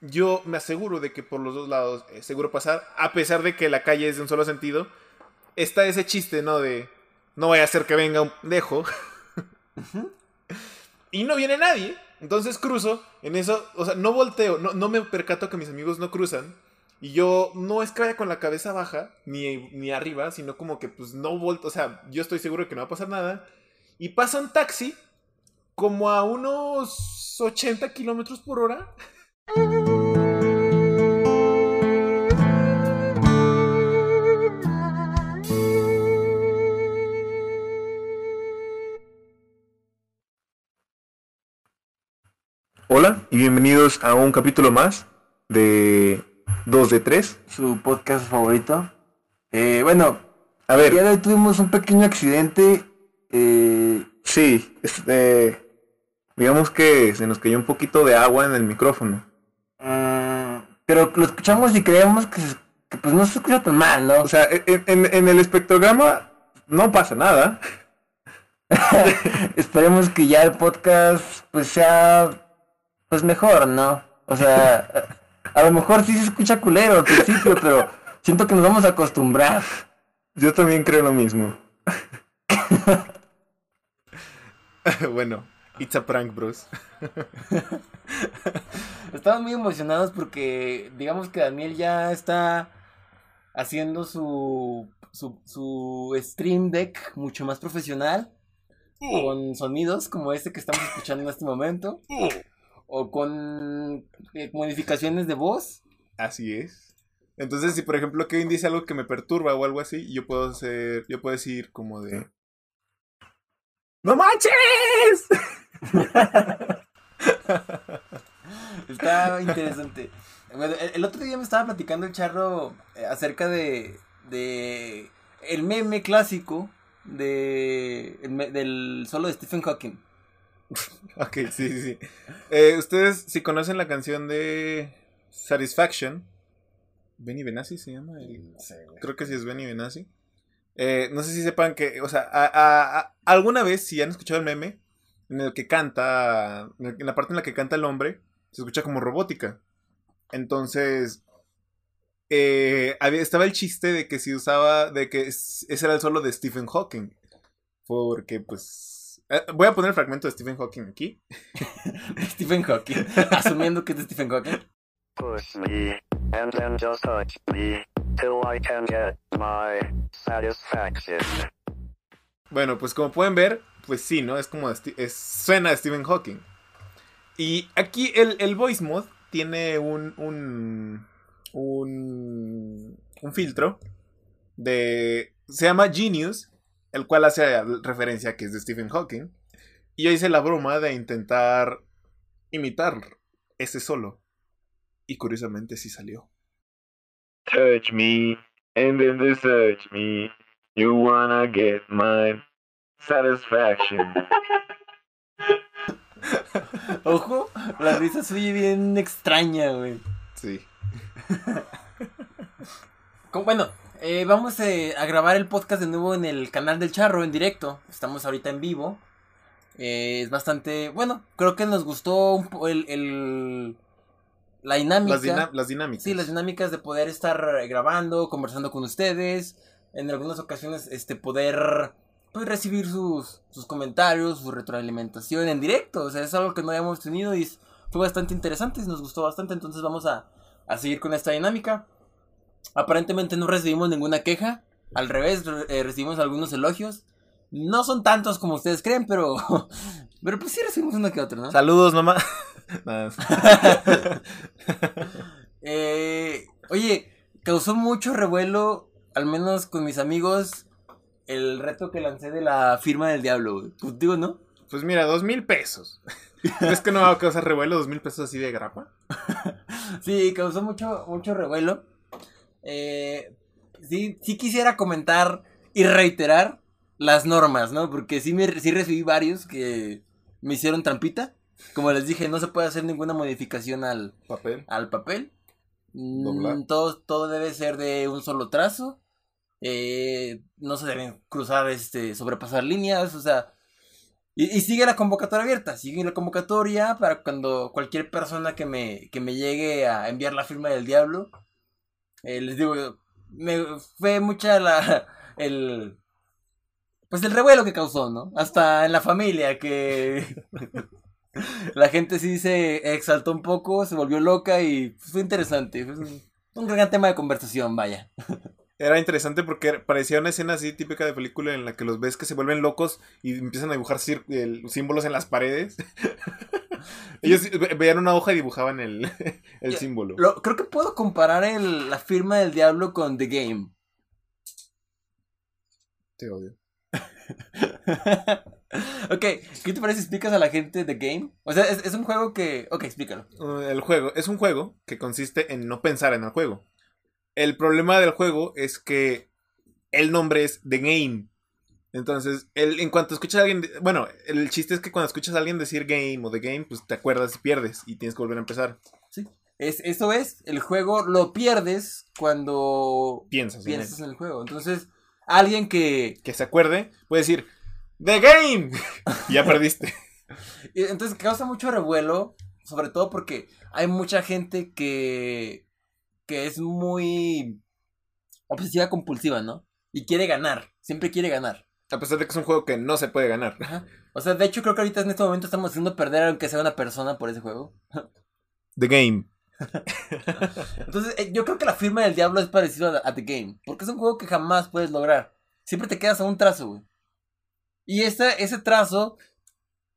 yo me aseguro de que por los dos lados es seguro pasar, a pesar de que la calle es de un solo sentido. Está ese chiste, ¿no? De no vaya a ser que venga un dejo. y no viene nadie. Entonces cruzo, en eso, o sea, no volteo, no, no me percato que mis amigos no cruzan. Y yo no es que vaya con la cabeza baja, ni, ni arriba, sino como que pues no volto, o sea, yo estoy seguro de que no va a pasar nada. Y pasa un taxi como a unos 80 kilómetros por hora. Hola y bienvenidos a un capítulo más de 2 de 3. Su podcast favorito. Eh, bueno, a ver. Ya hoy tuvimos un pequeño accidente. Eh, sí, este, digamos que se nos cayó un poquito de agua en el micrófono. Mm, pero lo escuchamos y creemos que, pues no se escucha tan mal, ¿no? O sea, en, en el espectrograma no pasa nada. Esperemos que ya el podcast pues sea pues mejor, ¿no? O sea, a lo mejor sí se escucha culero al principio, pero siento que nos vamos a acostumbrar. Yo también creo lo mismo. bueno, it's a prank, bros. Estamos muy emocionados porque digamos que Daniel ya está haciendo su, su, su stream deck mucho más profesional. Con sonidos como este que estamos escuchando en este momento o con eh, modificaciones de voz. Así es. Entonces, si por ejemplo Kevin dice algo que me perturba o algo así, yo puedo hacer, yo puedo decir como de ¡No manches! Está interesante. el, otro día me estaba platicando el charro eh, acerca de, de el meme clásico de del solo de Stephen Hawking. ok, sí, sí, sí. Eh, Ustedes, si conocen la canción de Satisfaction, Benny Benassi se llama. Creo que sí es Benny Benassi. Eh, no sé si sepan que, o sea, alguna vez, si han escuchado el meme, en el que canta, en la parte en la que canta el hombre, se escucha como robótica. Entonces, eh, había, estaba el chiste de que si usaba, de que ese era el solo de Stephen Hawking. Porque, pues, eh, voy a poner el fragmento de Stephen Hawking aquí. Stephen Hawking, asumiendo que es de Stephen Hawking. Push me, and then just touch me, till I can get my satisfaction. Bueno, pues como pueden ver, pues sí, ¿no? Es como, es, suena a Stephen Hawking. Y aquí el, el voice mod tiene un, un, un, un filtro de... Se llama Genius el cual hace referencia a que es de Stephen Hawking. Y yo hice la broma de intentar imitar ese solo. Y curiosamente sí salió. Touch me, and then touch me. You wanna get my satisfaction. Ojo, la risa suya bien extraña, güey. Sí. bueno, eh, vamos eh, a grabar el podcast de nuevo en el canal del Charro en directo. Estamos ahorita en vivo. Eh, es bastante. Bueno, creo que nos gustó el, el la dinámica. Las, dinámicas. Sí, las dinámicas de poder estar grabando, conversando con ustedes. En algunas ocasiones, este, poder pues, recibir sus, sus comentarios, su retroalimentación en directo. O sea, es algo que no habíamos tenido y fue bastante interesante, nos gustó bastante. Entonces vamos a, a seguir con esta dinámica. Aparentemente no recibimos ninguna queja. Al revés, eh, recibimos algunos elogios. No son tantos como ustedes creen, pero. Pero pues sí recibimos uno que otro, ¿no? Saludos, mamá. Eh, oye, causó mucho revuelo, al menos con mis amigos, el reto que lancé de la firma del diablo. Contigo, ¿no? Pues mira, dos mil pesos. ¿Es que no va a causar revuelo? ¿Dos mil pesos así de grapa? sí, causó mucho, mucho revuelo. Eh, sí, sí quisiera comentar y reiterar las normas, ¿no? Porque sí, me, sí recibí varios que me hicieron trampita. Como les dije, no se puede hacer ninguna modificación al papel. Al papel. Mm, todo, todo debe ser de un solo trazo. Eh, no se deben cruzar, este, sobrepasar líneas, o sea, Y, sigue la convocatoria abierta, sigue la convocatoria para cuando cualquier persona que me, que me llegue a enviar la firma del diablo, eh, les digo, me fue mucha la, el, pues el revuelo que causó, ¿no? Hasta en la familia, que la gente sí se exaltó un poco, se volvió loca y fue interesante, un, un gran tema de conversación, vaya. Era interesante porque parecía una escena así típica de película en la que los ves que se vuelven locos y empiezan a dibujar símbolos en las paredes. Ellos veían una hoja y dibujaban el, símbolo. creo que puedo comparar la firma del diablo con The Game. Te odio. ok, ¿qué te parece si explicas a la gente The Game? O sea, es, es un juego que... Ok, explícalo. Uh, el juego es un juego que consiste en no pensar en el juego. El problema del juego es que el nombre es The Game. Entonces, el, en cuanto escuchas a alguien, bueno, el chiste es que cuando escuchas a alguien decir game o The Game, pues te acuerdas y pierdes y tienes que volver a empezar. Sí. Es, eso es, el juego lo pierdes cuando piensas, piensas en, el. juego. Entonces, alguien que... Que se acuerde puede decir, The Game. y ya perdiste. Entonces causa mucho revuelo, sobre todo porque hay mucha gente que que es muy obsesiva compulsiva, ¿no? Y quiere ganar, siempre quiere ganar. A pesar de que es un juego que no se puede ganar. O sea, de hecho creo que ahorita en este momento estamos haciendo perder aunque sea una persona por ese juego. The Game. Entonces, eh, yo creo que la firma del diablo es parecido a, The Game. Porque es un juego que jamás puedes lograr. Siempre te quedas a un trazo, güey. Y ese, ese trazo,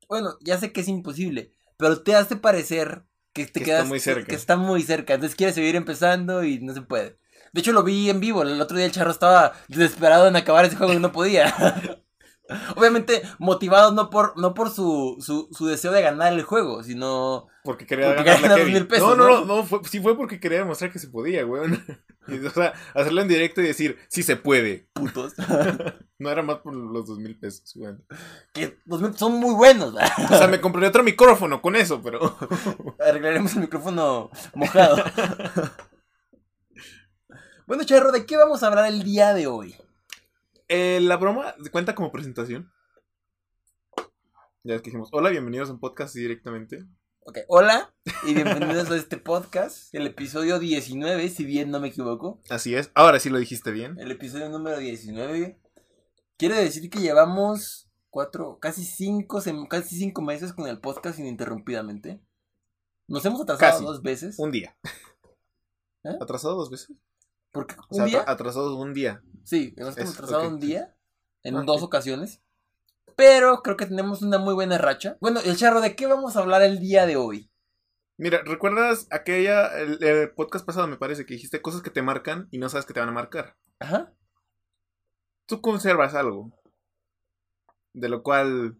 bueno, ya sé que es imposible. Pero te hace parecer que te quedas. Está muy cerca. Que está muy cerca. Entonces quieres seguir empezando y no se puede. De hecho, lo vi en vivo. El otro día el charro estaba desesperado en acabar ese juego y no podía. Obviamente, motivado no por, no por su, su, deseo de ganar el juego, sino. Porque quería ganar, mil pesos. No, no, no, fue, sí fue porque quería demostrar que se podía, güey. o sea, hacerlo en directo y decir, sí se puede. Putos. no era más por los dos mil pesos, güey. Que los mil son muy buenos, O sea, me compré otro micrófono con eso, pero. Arreglaremos el micrófono mojado. Bueno, Charro, ¿de qué vamos a hablar el día de hoy? Eh, la broma cuenta como presentación. Ya es que dijimos, hola, bienvenidos a un podcast directamente. Ok, hola y bienvenidos a este podcast, el episodio 19, si bien no me equivoco. Así es, ahora sí lo dijiste bien. El episodio número 19. Quiere decir que llevamos cuatro, casi cinco, casi cinco meses con el podcast ininterrumpidamente. Nos hemos atrasado dos veces. Un día. ¿Eh? ¿Atrasado dos veces? ¿Por qué? ¿Un día? Atrasados un día. Sí, hemos atrasado un día. En dos ocasiones. Pero creo que tenemos una muy buena racha. Bueno, el charro, ¿de qué vamos a hablar el día de hoy? Mira, ¿recuerdas aquella, el, podcast pasado me parece que dijiste cosas que te marcan y no sabes que te van a marcar? Ajá. Tú conservas algo. De lo cual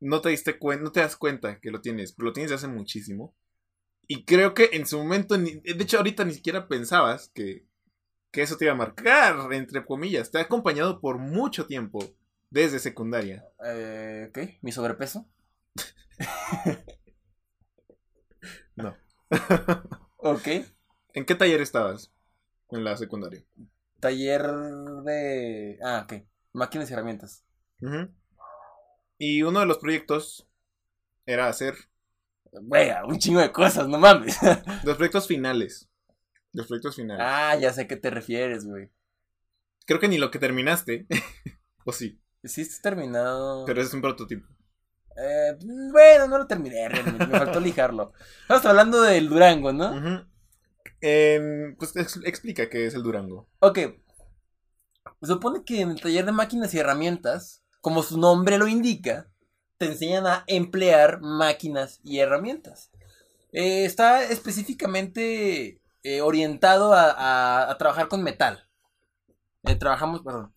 no te diste cuenta, no te das cuenta que lo tienes, pero lo tienes desde hace muchísimo. Y creo que en su momento, de hecho ahorita ni siquiera pensabas que que eso te iba a marcar, entre comillas. Te ha acompañado por mucho tiempo, desde secundaria. Eh, ¿Qué? ¿Mi sobrepeso? no. ok. ¿En qué taller estabas en la secundaria? Taller de... Ah, ok. Máquinas y herramientas. Y uno de los proyectos era hacer... Wea, un chingo de cosas, no mames. los proyectos finales. Los proyectos finales. Ah, ya sé a qué te refieres, güey. Creo que ni lo que terminaste. ¿O sí? Sí, está terminado. Pero es un prototipo. Eh, bueno, no lo terminé, me, faltó lijarlo. Estamos hablando del Durango, ¿no? pues explica qué es el Durango. Ok. supone que en el taller de máquinas y herramientas, como su nombre lo indica, te enseñan a emplear máquinas y herramientas. Eh, está específicamente eh, orientado a, trabajar con metal. Eh, trabajamos, perdón.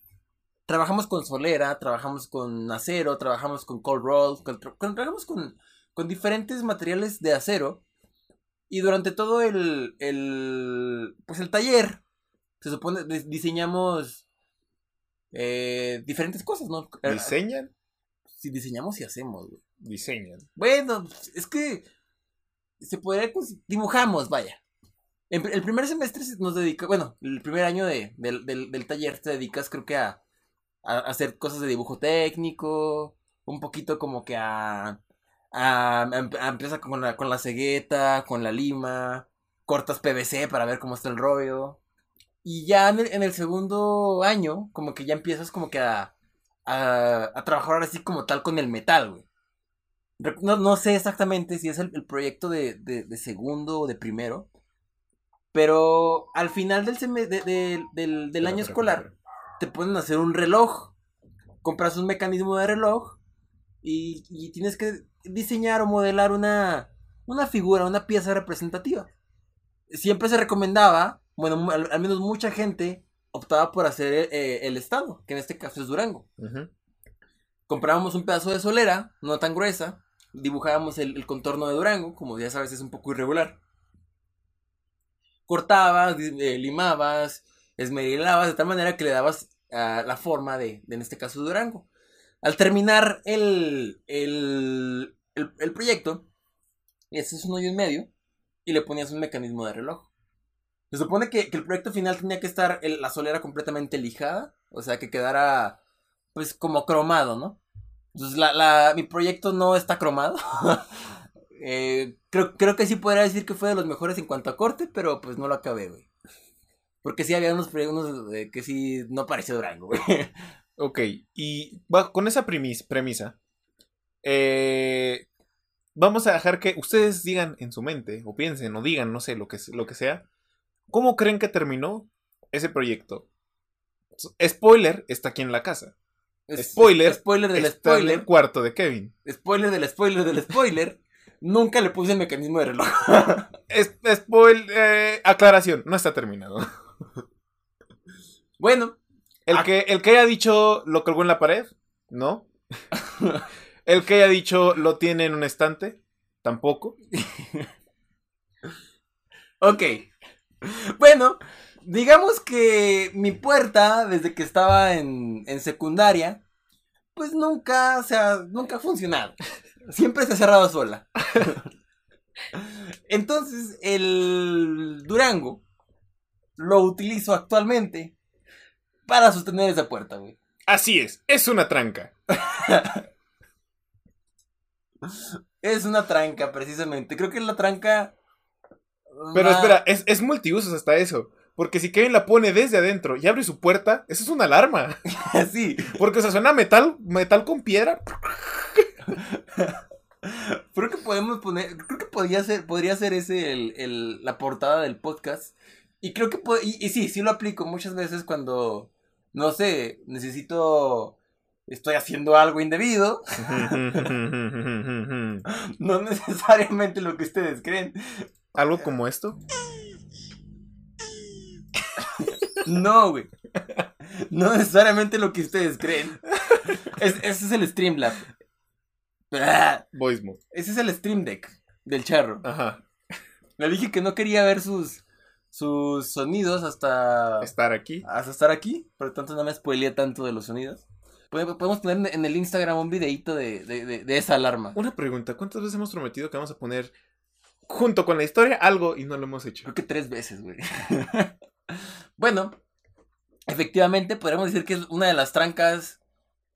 Trabajamos con solera, trabajamos con acero, trabajamos con cold roll, trabajamos con, con diferentes materiales de acero. Y durante todo el, el pues el taller, se supone, diseñamos eh, diferentes cosas, ¿no? ¿Diseñan? Sí, diseñamos y hacemos, Diseñan. Bueno, es que se podría, dibujamos, vaya el primer semestre nos dedica, bueno, el primer año de, del, taller te dedicas creo que a, hacer cosas de dibujo técnico, un poquito como que a... a, a- empieza con la, con la cegueta, con la lima, cortas PVC para ver cómo está el rollo. Y ya en el, en el segundo año, como que ya empiezas como que a, a, a trabajar así como tal con el metal, güey. No, no sé exactamente si es el, el proyecto de, de- de segundo o de primero. Pero al final del, de- de- del, del año escolar te pueden hacer un reloj. Compras un mecanismo de reloj y, y tienes que diseñar o modelar una, una figura, una pieza representativa. Siempre se recomendaba, bueno, al, al menos mucha gente optaba por hacer eh, el estado, que en este caso es Durango. Ujú. Comprábamos un pedazo de solera, no tan gruesa, dibujábamos el, el contorno de Durango, como ya sabes es un poco irregular. Cortabas, eh, limabas, esmerilabas, de tal manera que le dabas la forma de, en este caso, Durango. Al terminar el, el, el, proyecto, le haces un hoyo en medio y le ponías un mecanismo de reloj. Se supone que, el proyecto final tenía que estar la solera completamente lijada, o sea, que quedara pues como cromado, ¿no? Entonces la, la, mi proyecto no está cromado. Eh, creo, creo que sí podría decir que fue de los mejores en cuanto a corte, pero pues no lo acabé, güey. Porque sí había unos, unos eh, que sí no parecía Durango, güey. Ok, y con esa premis- premisa, eh, vamos a dejar que ustedes digan en su mente, o piensen, o digan, no sé, lo que, lo que sea, ¿cómo creen que terminó ese proyecto? Spoiler, está aquí en la casa. Spoiler, Spoiler del Está en el spoiler. cuarto de Kevin. Spoiler del spoiler del spoiler. Nunca le puse el mecanismo de reloj. Es, spoil, eh, aclaración, no está terminado. bueno, El, que, el que haya dicho lo colgó en la pared, no. El que haya dicho lo tiene en un estante, tampoco. ok. Bueno, digamos que mi puerta, desde que estaba en, en secundaria, pues nunca, se ha, nunca ha funcionado. Siempre se ha cerrado sola. Entonces, el Durango lo utilizo actualmente para sostener esa puerta, güey. Así es, es una tranca. Es una tranca, precisamente. Creo que es la tranca. Pero espera, es, es multiusos hasta eso. Porque si Kevin la pone desde adentro y abre su puerta, eso es una alarma. sí. Porque, o sea, suena metal, metal con piedra. Creo que podemos poner. Creo que podría ser, podría ser ese el, el- la portada del podcast. Y creo que y sí, sí lo aplico muchas veces cuando. No sé, necesito. Estoy haciendo algo indebido. No necesariamente lo que ustedes creen. Algo como esto. No, güey. No necesariamente lo que ustedes creen. Es- ese es el Streamlab. Ah, Voice mode. Ese es el Stream Deck del charro. Ajá. Le dije que no quería ver sus, sus sonidos hasta, Estar aquí. hasta estar aquí. Por lo tanto, no me spoileé tanto de los sonidos. Pode- Podemos poner en el Instagram un videito de, de, de- de esa alarma. Una pregunta, ¿cuántas veces hemos prometido que vamos a poner junto con la historia algo y no lo hemos hecho? Creo que tres veces, güey. bueno, efectivamente podríamos decir que es una de las trancas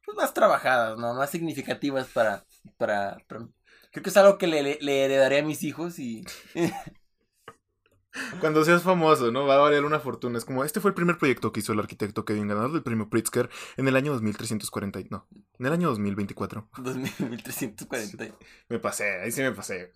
pues, más trabajadas, ¿no? Más significativas para, para, para- Creo que es algo que le, le- le heredaré a mis hijos y... Cuando seas famoso, ¿no? Va a valer una fortuna. Es como, este fue el primer proyecto que hizo el arquitecto Kevin, ganador del premio Pritzker en el año 2340. y- No, en el año 2024. 2340. Me pasé, ahí sí me pasé.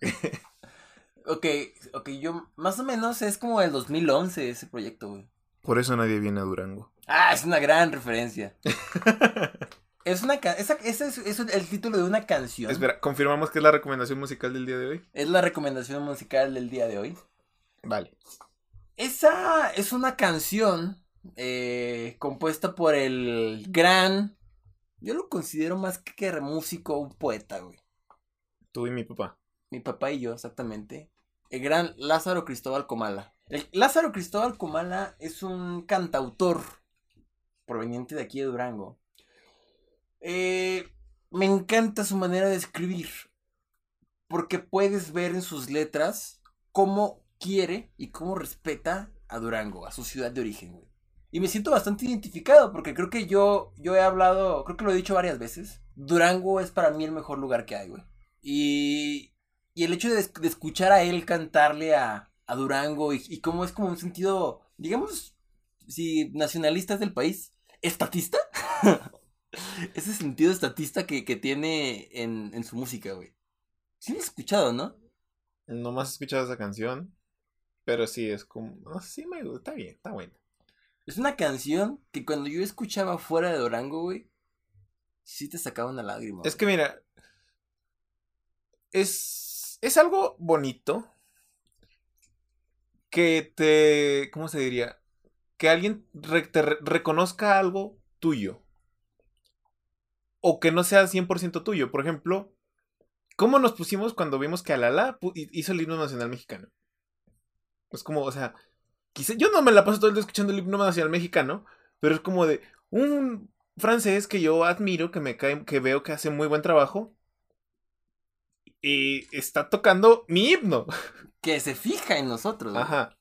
Ok, ok, yo más o menos es como el 2011 ese proyecto, güey. Por eso nadie viene a Durango. Ah, es una gran referencia. Es una esa- ese es, es el título de una canción. Espera, ¿confirmamos que es la recomendación musical del día de hoy? Es la recomendación musical del día de hoy. Vale. Esa es una canción eh, compuesta por el gran. Yo lo considero más que músico, un poeta, güey. Tú y mi papá. Mi papá y yo, exactamente. El gran Lázaro Cristóbal Comala. Lázaro Cristóbal Comala es un cantautor proveniente de aquí de Durango. Eh, me encanta su manera de escribir. Porque puedes ver en sus letras cómo quiere y cómo respeta a Durango, a su ciudad de origen, güey. Y me siento bastante identificado porque creo que yo, yo he hablado, creo que lo he dicho varias veces. Durango es para mí el mejor lugar que hay, güey. Y, y el hecho de escuchar a él cantarle a, a Durango y, y cómo es como un sentido, digamos, si nacionalistas del país, estatista. Ese sentido estatista que, que tiene en, en su música, güey. Sí lo he escuchado, ¿no? No más he escuchado esa canción. Pero sí, es como. Sí, me gusta. Está bien, está bueno. Es una canción que cuando yo escuchaba fuera de Durango, güey, sí te sacaba una lágrima. Es que mira. Es. Es algo bonito. Que te. ¿Cómo se diría? Que alguien te re, reconozca algo tuyo. O que no sea 100% tuyo. Por ejemplo, ¿cómo nos pusimos cuando vimos que Alala hizo el himno nacional mexicano? Es como, o sea, yo no me la paso todo el día escuchando el himno nacional mexicano, pero es como de un francés que yo admiro, que me cae, que veo que hace muy buen trabajo. Y está tocando mi himno. Que se fija en nosotros. ¿no? Ajá.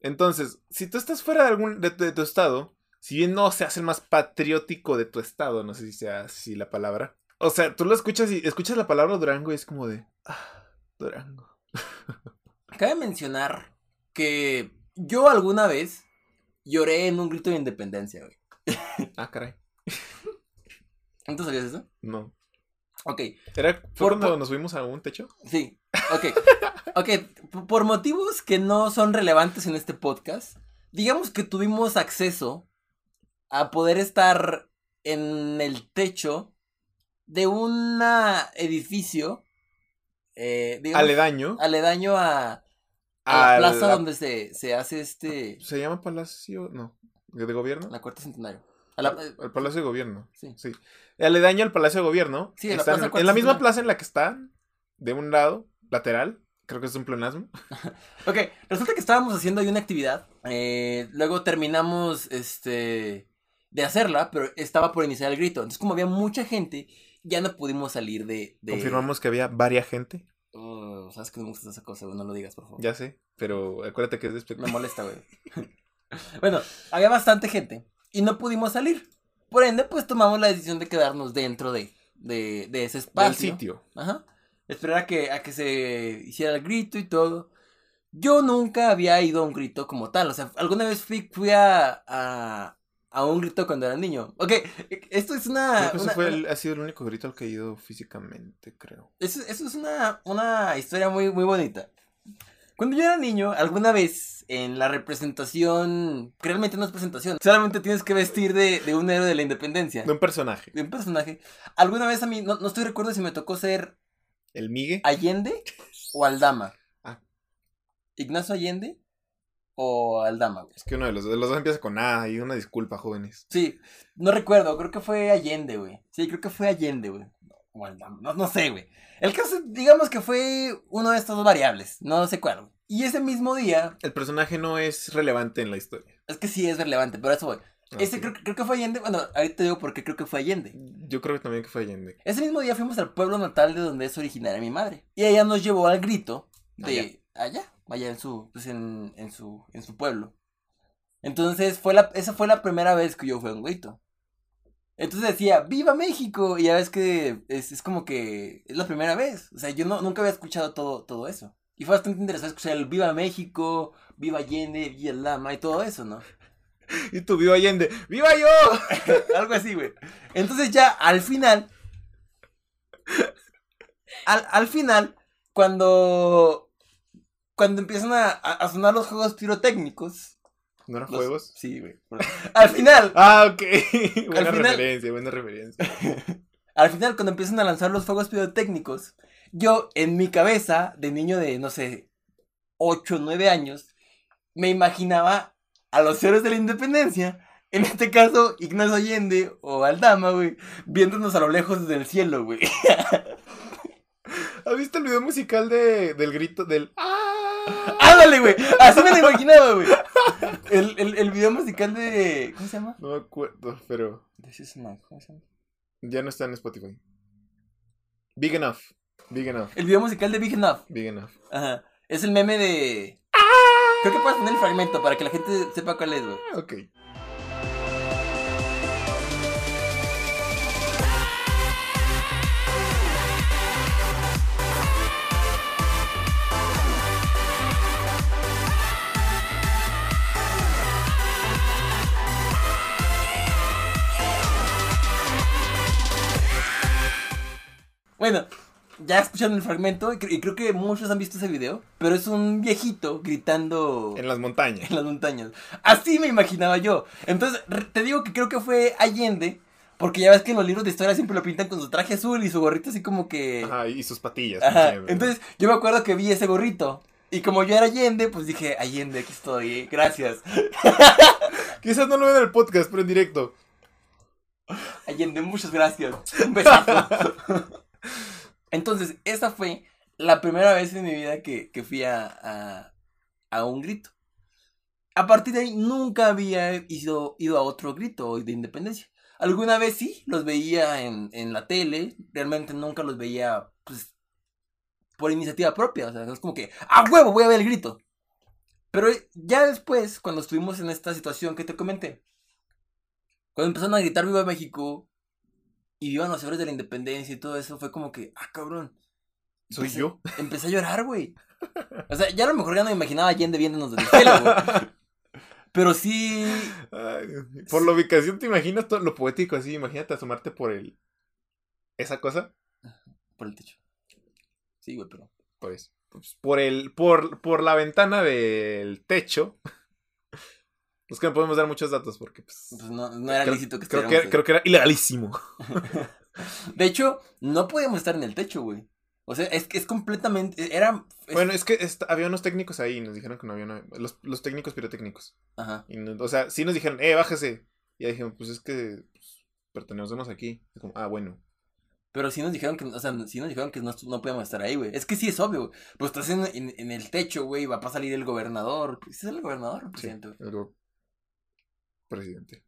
Entonces, si tú estás fuera de algún de, de, tu estado, si bien no se hace el más patriótico de tu estado, no sé si sea así la palabra. O sea, tú lo escuchas y escuchas la palabra Durango y es como de, ah, Durango. Cabe mencionar que yo alguna vez lloré en un grito de independencia, güey. Ah, caray. ¿No sabías eso? No. Ok. ¿Era fue por, cuando nos subimos a un techo? Sí. Ok. ok. Por motivos que no son relevantes en este podcast, digamos que tuvimos acceso a poder estar en el techo de un edificio. Eh, digamos, aledaño. Aledaño a, a la plaza donde se, se hace este. ¿Se llama Palacio? No. ¿De gobierno? La Cuarta Centenario. La, el Palacio de Gobierno. Sí. sí. Aledaño al Palacio de Gobierno. Sí, en, la, plaza en la misma plaza en la que están, de un lado, lateral. Creo que es un pleonasmo. ok, resulta que estábamos haciendo ahí una actividad. Eh, luego terminamos este de hacerla, pero estaba por iniciar el grito. Entonces, como había mucha gente, ya no pudimos salir de. de... Confirmamos que había varia gente. Oh, Sabes que no me gusta esa cosa, güey. No lo digas, por favor. Ya sé, pero acuérdate que es despectivo. Me molesta, güey. bueno, había bastante gente y no pudimos salir. Por ende, pues tomamos la decisión de quedarnos dentro de, de, de ese espacio. Del sitio. Ajá. Esperar a que, a que se hiciera el grito y todo. Yo nunca había ido a un grito como tal. O sea, alguna vez fui, fui a, a, a un grito cuando era niño. Ok, esto es una... Creo que una, fue el, una... ha sido el único grito al que he ido físicamente, creo. Eso, eso es una, una historia muy, muy bonita. Cuando yo era niño, alguna vez en la representación, que realmente no es presentación, solamente tienes que vestir de, de, un héroe de la independencia. De un personaje. De un personaje. Alguna vez a mí, no, no estoy recuerdo si me tocó ser... ¿El Migue? Allende o Aldama. Ah. Ignacio Allende o Aldama. Güey. Es que uno de los, de los dos empieza con A y una disculpa, jóvenes. Sí, no recuerdo, creo que fue Allende, güey. Sí, creo que fue Allende, güey. O Aldama, no, no sé, güey. El caso, digamos que fue uno de estas dos variables, no sé cuál. Y ese mismo día... El personaje no es relevante en la historia. Es que sí es relevante, pero eso voy. Ah, Ese sí. creo, creo, que fue Allende. Bueno, ahorita te digo por qué creo que fue Allende. Yo creo que también que fue Allende. Ese mismo día fuimos al pueblo natal de donde es originaria mi madre. Y ella nos llevó al grito de allá, allá, allá en su, pues en, en su, en su pueblo. Entonces fue la, esa fue la primera vez que yo fui a un grito. Entonces decía, ¡Viva México! Y ya ves que es, es como que es la primera vez. O sea, yo no, nunca había escuchado todo, todo eso. Y fue bastante interesante escuchar el Viva México, Viva Allende, Viva Lama y todo eso, ¿no? Y tú, Viva Allende, ¡Viva yo! Algo así, güey. Entonces ya al final. Al, al final, cuando. Cuando empiezan a, a sonar los juegos pirotécnicos. ¿No eran los, juegos? Sí, güey. Al final. ah, ok. buena final, referencia, buena referencia. al final, cuando empiezan a lanzar los fuegos pirotécnicos, yo en mi cabeza, de niño de, no sé, 8 o 9 años, me imaginaba a los héroes de la independencia, en este caso, Ignacio Allende o Aldama, güey, viéndonos a lo lejos desde el cielo, güey. ¿Has visto el video musical de, del grito del... ¡Ah! ¡Ándale, güey! Así me lo imaginaba, güey. El, el, el video musical de... ¿Cómo se llama? No me acuerdo, pero... This is my... ¿Cómo se llama? Ya no está en Spotify. Big Enough. Big Enough. El video musical de Big Enough. Big Enough. Ajá. Es el meme de... Creo que puedes poner el fragmento para que la gente sepa cuál es, güey. Ah, ok. Bueno, ya escucharon el fragmento y, creo que muchos han visto ese video, pero es un viejito gritando en las montañas. En las montañas. Así me imaginaba yo. Entonces, te digo que creo que fue Allende, porque ya ves que en los libros de historia siempre lo pintan con su traje azul y su gorrito así como que Ajá, y sus patillas. Entonces, yo me acuerdo que vi ese gorrito y como yo era Allende, pues dije, Allende, aquí estoy, gracias. Quizás no lo ven en el podcast, pero en directo. Allende, muchas gracias. Un besazo. Entonces, esa fue la primera vez en mi vida que, fui a, a, un grito. A partir de ahí nunca había ido, ido a otro grito de independencia. Alguna vez sí, los veía en, en la tele, realmente nunca los veía pues, por iniciativa propia, o sea, es como que, ¡a huevo! Voy a ver el grito. Pero ya después, cuando estuvimos en esta situación que te comenté, cuando empezaron a gritar Viva México, y vivan los héroes de la independencia y todo eso, fue como que, ah, cabrón. ¿Soy yo? Empecé a llorar, güey. O sea, ya a lo mejor ya no me imaginaba a Allende viéndonos del cielo, güey. Pero sí. por la ubicación, ¿te imaginas todo lo poético así? Imagínate asomarte por el. ¿Esa cosa? Por el techo. Sí, güey, pero. Pues. pues por el. Por, por la ventana del techo. Es que no podemos dar muchos datos porque pues, pues no, no, era lícito que creo que, creo que era ilegalísimo. de hecho, no podíamos estar en el techo, güey. O sea, es que es completamente. Era. Bueno, es que había unos técnicos ahí y nos dijeron que no había. los, los, técnicos pirotécnicos. Ajá. o sea, sí nos dijeron, eh, bájese. Y ya dijimos, pues es que pues, pertenecemos aquí. como, ah, bueno. Pero sí nos dijeron que, o sea, sí nos dijeron que no, no podíamos estar ahí, güey. Es que sí es obvio, güey. Pues estás en, en, el techo, güey, va a salir el gobernador. ¿Es el gobernador presidente? Sí, el, presidente.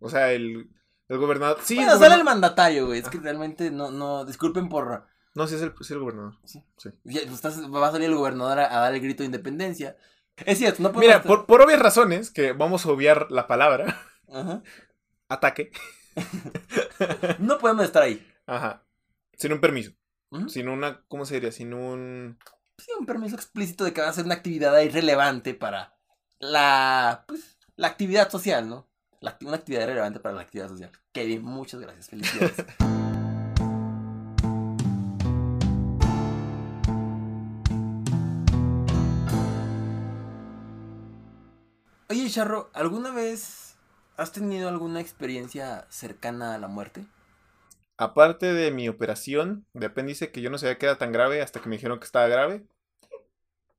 O sea, el, el gobernador. Sí, bueno, sale el mandatario, güey. Es que realmente no, no, disculpen por. No, sí es el, sí el gobernador. Sí. sí. va a salir el gobernador a, dar el grito de independencia. Es cierto, no Mira, por, por, obvias razones, que vamos a obviar la palabra. Ajá. Ataque. no podemos estar ahí. Ajá. Sin un permiso. Sin una. ¿Cómo se diría? Sin un. Sin un permiso explícito de que va a ser una actividad irrelevante para la. Pues, la actividad social, ¿no? una actividad relevante para la actividad social. Kevin, muchas gracias. Felicidades. Oye, Charro, ¿alguna vez has tenido alguna experiencia cercana a la muerte? Aparte de mi operación de apéndice, que yo no sabía que era tan grave hasta que me dijeron que estaba grave.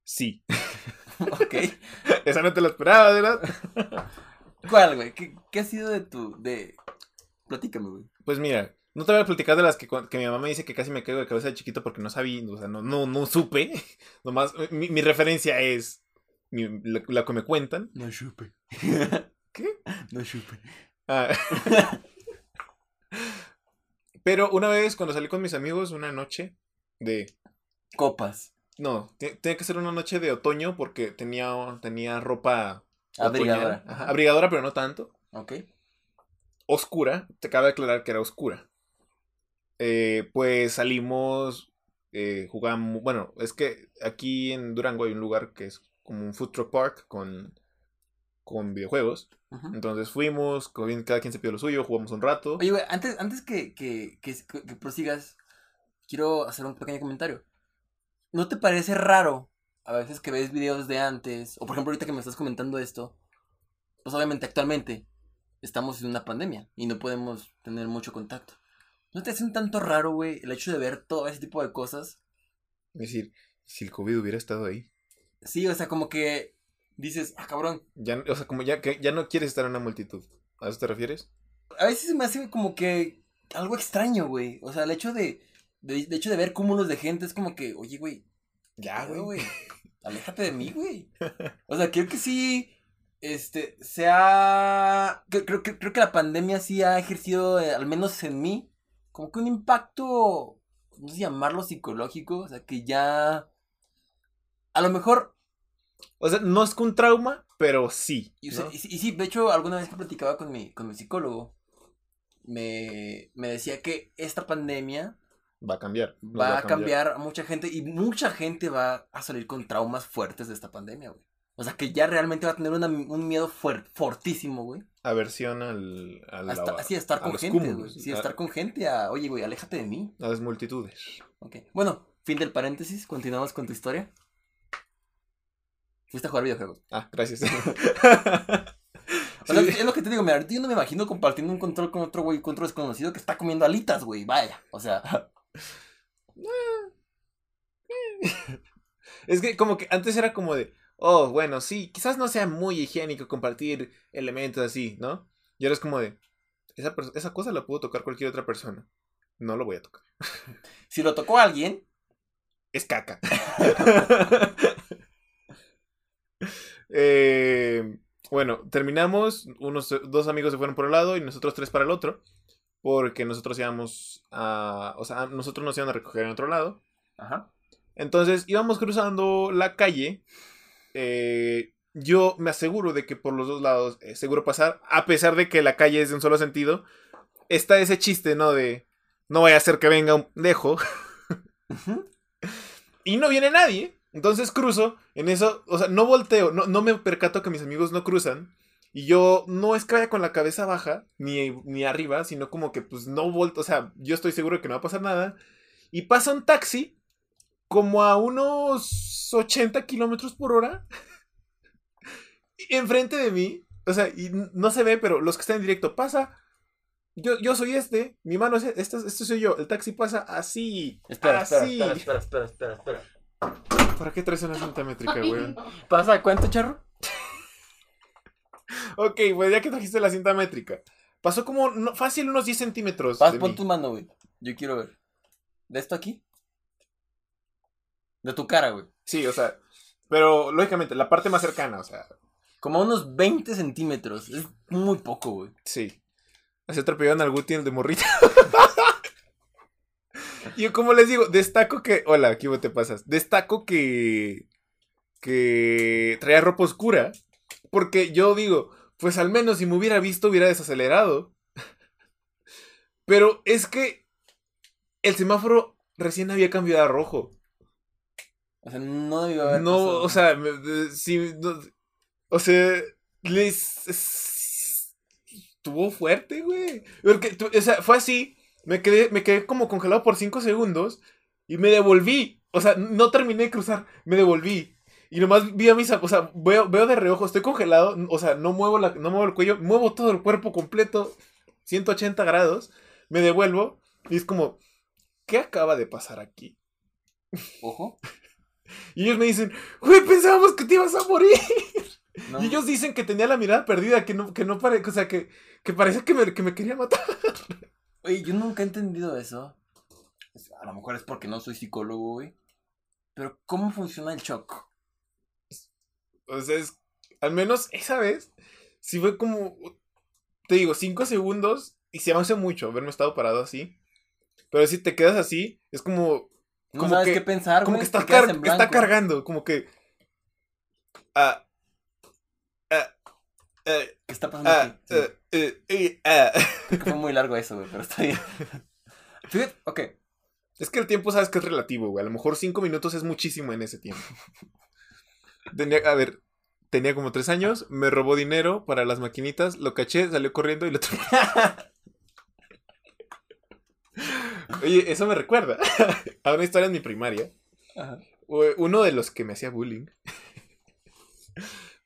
Sí. ok. Esa no te la esperaba, ¿verdad? ¿Cuál, güey? ¿Qué, ha sido de tu. de. Platícame, güey. Pues mira, no te voy a platicar de las que, que, mi mamá me dice que casi me caigo de cabeza de chiquito porque no sabía, o sea, no, no, no supe. Nomás, mi, mi referencia es la, que me cuentan. No supe. ¿Qué? No supe. Ah. Pero una vez cuando salí con mis amigos, una noche de... Copas. No, tiene que ser una noche de otoño porque tenía, tenía ropa Abrigadora. Abrigadora, pero no tanto. Ok. Oscura. Te acaba de aclarar que era oscura. Eh, pues salimos, eh, jugamos. Bueno, es que aquí en Durango hay un lugar que es como un food truck park con, con videojuegos. Entonces fuimos, cada quien se pidió lo suyo, jugamos un rato. Oye, güey, antes, antes que, que, que, que prosigas, quiero hacer un pequeño comentario. ¿No te parece raro a veces que ves videos de antes, o por ejemplo ahorita que me estás comentando esto, pues obviamente actualmente estamos en una pandemia y no podemos tener mucho contacto. ¿No te hace un tanto raro, güey, el hecho de ver todo ese tipo de cosas? Es decir, si el COVID hubiera estado ahí. Sí, o sea, como que dices, ah, cabrón. Ya, o sea, como ya que ya no quieres estar en una multitud. ¿A eso te refieres? A veces me hace como que algo extraño, güey. O sea, el hecho de, de, de hecho de ver cúmulos de gente es como que, oye, güey, ya, güey, Aléjate de mí, güey. O sea, creo que sí. Este, sea. Creo, creo, creo que la pandemia sí ha ejercido, eh, al menos en mí, como que un impacto. No sé llamarlo psicológico. O sea, que ya. A lo mejor. O sea, no es que un trauma, pero sí. Y, sí, de hecho, alguna vez que platicaba con mi, con mi psicólogo, me, me decía que esta pandemia Va a cambiar. Va, a cambiar. a mucha gente y mucha gente va a salir con traumas fuertes de esta pandemia, güey. O sea, que ya realmente va a tener un miedo fortísimo, güey. Aversión al... al a sí, estar con gente, güey. Sí, estar con gente a... Oye, güey, aléjate de mí. A las multitudes. Ok. Bueno, fin del paréntesis. Continuamos con tu historia. Fuiste a jugar videojuegos. Ah, gracias. es lo que te digo, mira, yo no me imagino compartiendo un control con otro güey, control desconocido que está comiendo alitas, güey. Vaya, o sea. es que como que antes era como de, oh, bueno, sí, quizás no sea muy higiénico compartir elementos así, ¿no? Y ahora es como de, esa, esa cosa la pudo tocar cualquier otra persona. No lo voy a tocar. si lo tocó alguien, es caca. eh, bueno, terminamos. Unos dos amigos se fueron por un lado y nosotros tres para el otro. Porque nosotros íbamos a. O sea, nosotros nos iban a recoger en otro lado. Ajá. Entonces íbamos cruzando la calle. Eh, yo me aseguro de que por los dos lados es seguro pasar. A pesar de que la calle es de un solo sentido. Está ese chiste, ¿no? De. No vaya a ser que venga un dejo. y no viene nadie. Entonces cruzo, en eso, o sea, no volteo, no, no me percato que mis amigos no cruzan. Y yo no es que vaya con la cabeza baja, ni, ni arriba, sino como que pues no volto, o sea, yo estoy seguro de que no va a pasar nada. Y pasa un taxi como a unos 80 kilómetros por hora. enfrente de mí. O sea, y no se ve, pero los que están en directo pasa. Yo, yo soy este, mi mano es este, este soy yo. El taxi pasa así. Espera, así. espera, espera, espera, espera, espera. ¿Para qué traes una cinta métrica, güey? ¿Pasa cuánto, charro? Ok, pues ya que trajiste la cinta métrica. Pasó como fácil unos 10 centímetros. Paz, pon tu mano, güey. Yo quiero ver. ¿De esto aquí? De tu cara, güey. Sí, o sea. Pero lógicamente, la parte más cercana, o sea. Como unos 20 centímetros. Es muy poco, güey. Sí. Así atropellaron al Guti el de morrita. Yo como les digo, destaco que... Hola, aquí te pasas. Destaco que... Que traía ropa oscura. Porque yo digo, pues al menos si me hubiera visto hubiera desacelerado. Pero es que el semáforo recién había cambiado a rojo. O sea, no debió haber. No, o sea, si. o sea, les. Estuvo fuerte, güey. Porque, o sea, fue así. Me quedé, me quedé como congelado por 5 segundos y me devolví. O sea, no terminé de cruzar, me devolví. Y nomás vi a mis... O sea, veo, veo de reojo, estoy congelado. O sea, no muevo, la, no muevo el cuello, muevo todo el cuerpo completo, 180 grados. Me devuelvo y es como, ¿qué acaba de pasar aquí? Ojo. y ellos me dicen, güey, pensábamos que te ibas a morir. Y ellos dicen que tenía la mirada perdida, que no, que no pare, o sea, que, que parecía que me, que me quería matar. Oye, yo nunca he entendido eso. A lo mejor es porque no soy psicólogo, güey. Pero, ¿cómo funciona el shock? O sea, es, al menos esa vez, sí fue como, te digo, cinco segundos y se me hace mucho haberme estado parado así. Pero si te quedas así, es como... No sabes qué pensar, Como que está, está, cargando, como que... Ah, ah, ¿Qué está pasando ah, aquí? Eh, eh, eh, ah. fue muy largo eso, güey, pero está bien. Ok. Es que el tiempo sabes que es relativo, güey. A lo mejor cinco minutos es muchísimo en ese tiempo. Tenía, a ver, tenía como tres años, me robó dinero para las maquinitas, lo caché, salió corriendo y lo Oye, eso me recuerda a una historia en mi primaria. Uno de los que me hacía bullying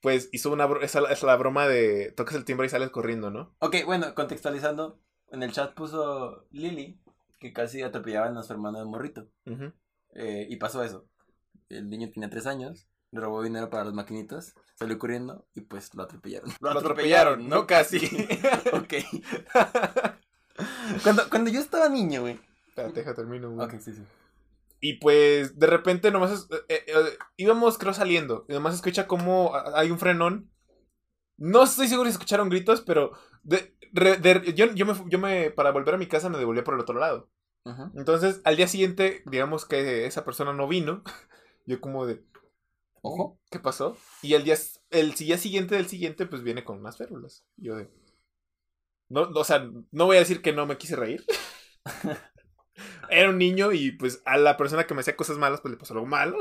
pues hizo una esa es la broma de tocas el timbre y sales corriendo, ¿no? Ok, bueno, contextualizando, en el chat puso Lily que casi atropellaban a su hermano de morrito. Eh, y pasó eso. El niño tenía tres años, robó dinero para las maquinitas, salió corriendo y pues lo atropellaron. Lo, atropellaron, no casi. ok. cuando, cuando yo estaba niño, güey. Espérate, deja termino. Güey. Ok, sí, sí. Y pues de repente nomás eh, eh, eh, íbamos creo saliendo y nomás escucha como hay un frenón. No estoy seguro si escucharon gritos, pero de, yo, yo, me, yo me, para volver a mi casa me devolví por el otro lado. Entonces al día siguiente, digamos que esa persona no vino. Yo como de... Ojo. ¿Qué pasó? Y el día, el día siguiente del siguiente pues viene con más férulas. Yo de... No, o sea, no voy a decir que no me quise reír. Era un niño y pues a la persona que me hacía cosas malas pues le pasó algo malo.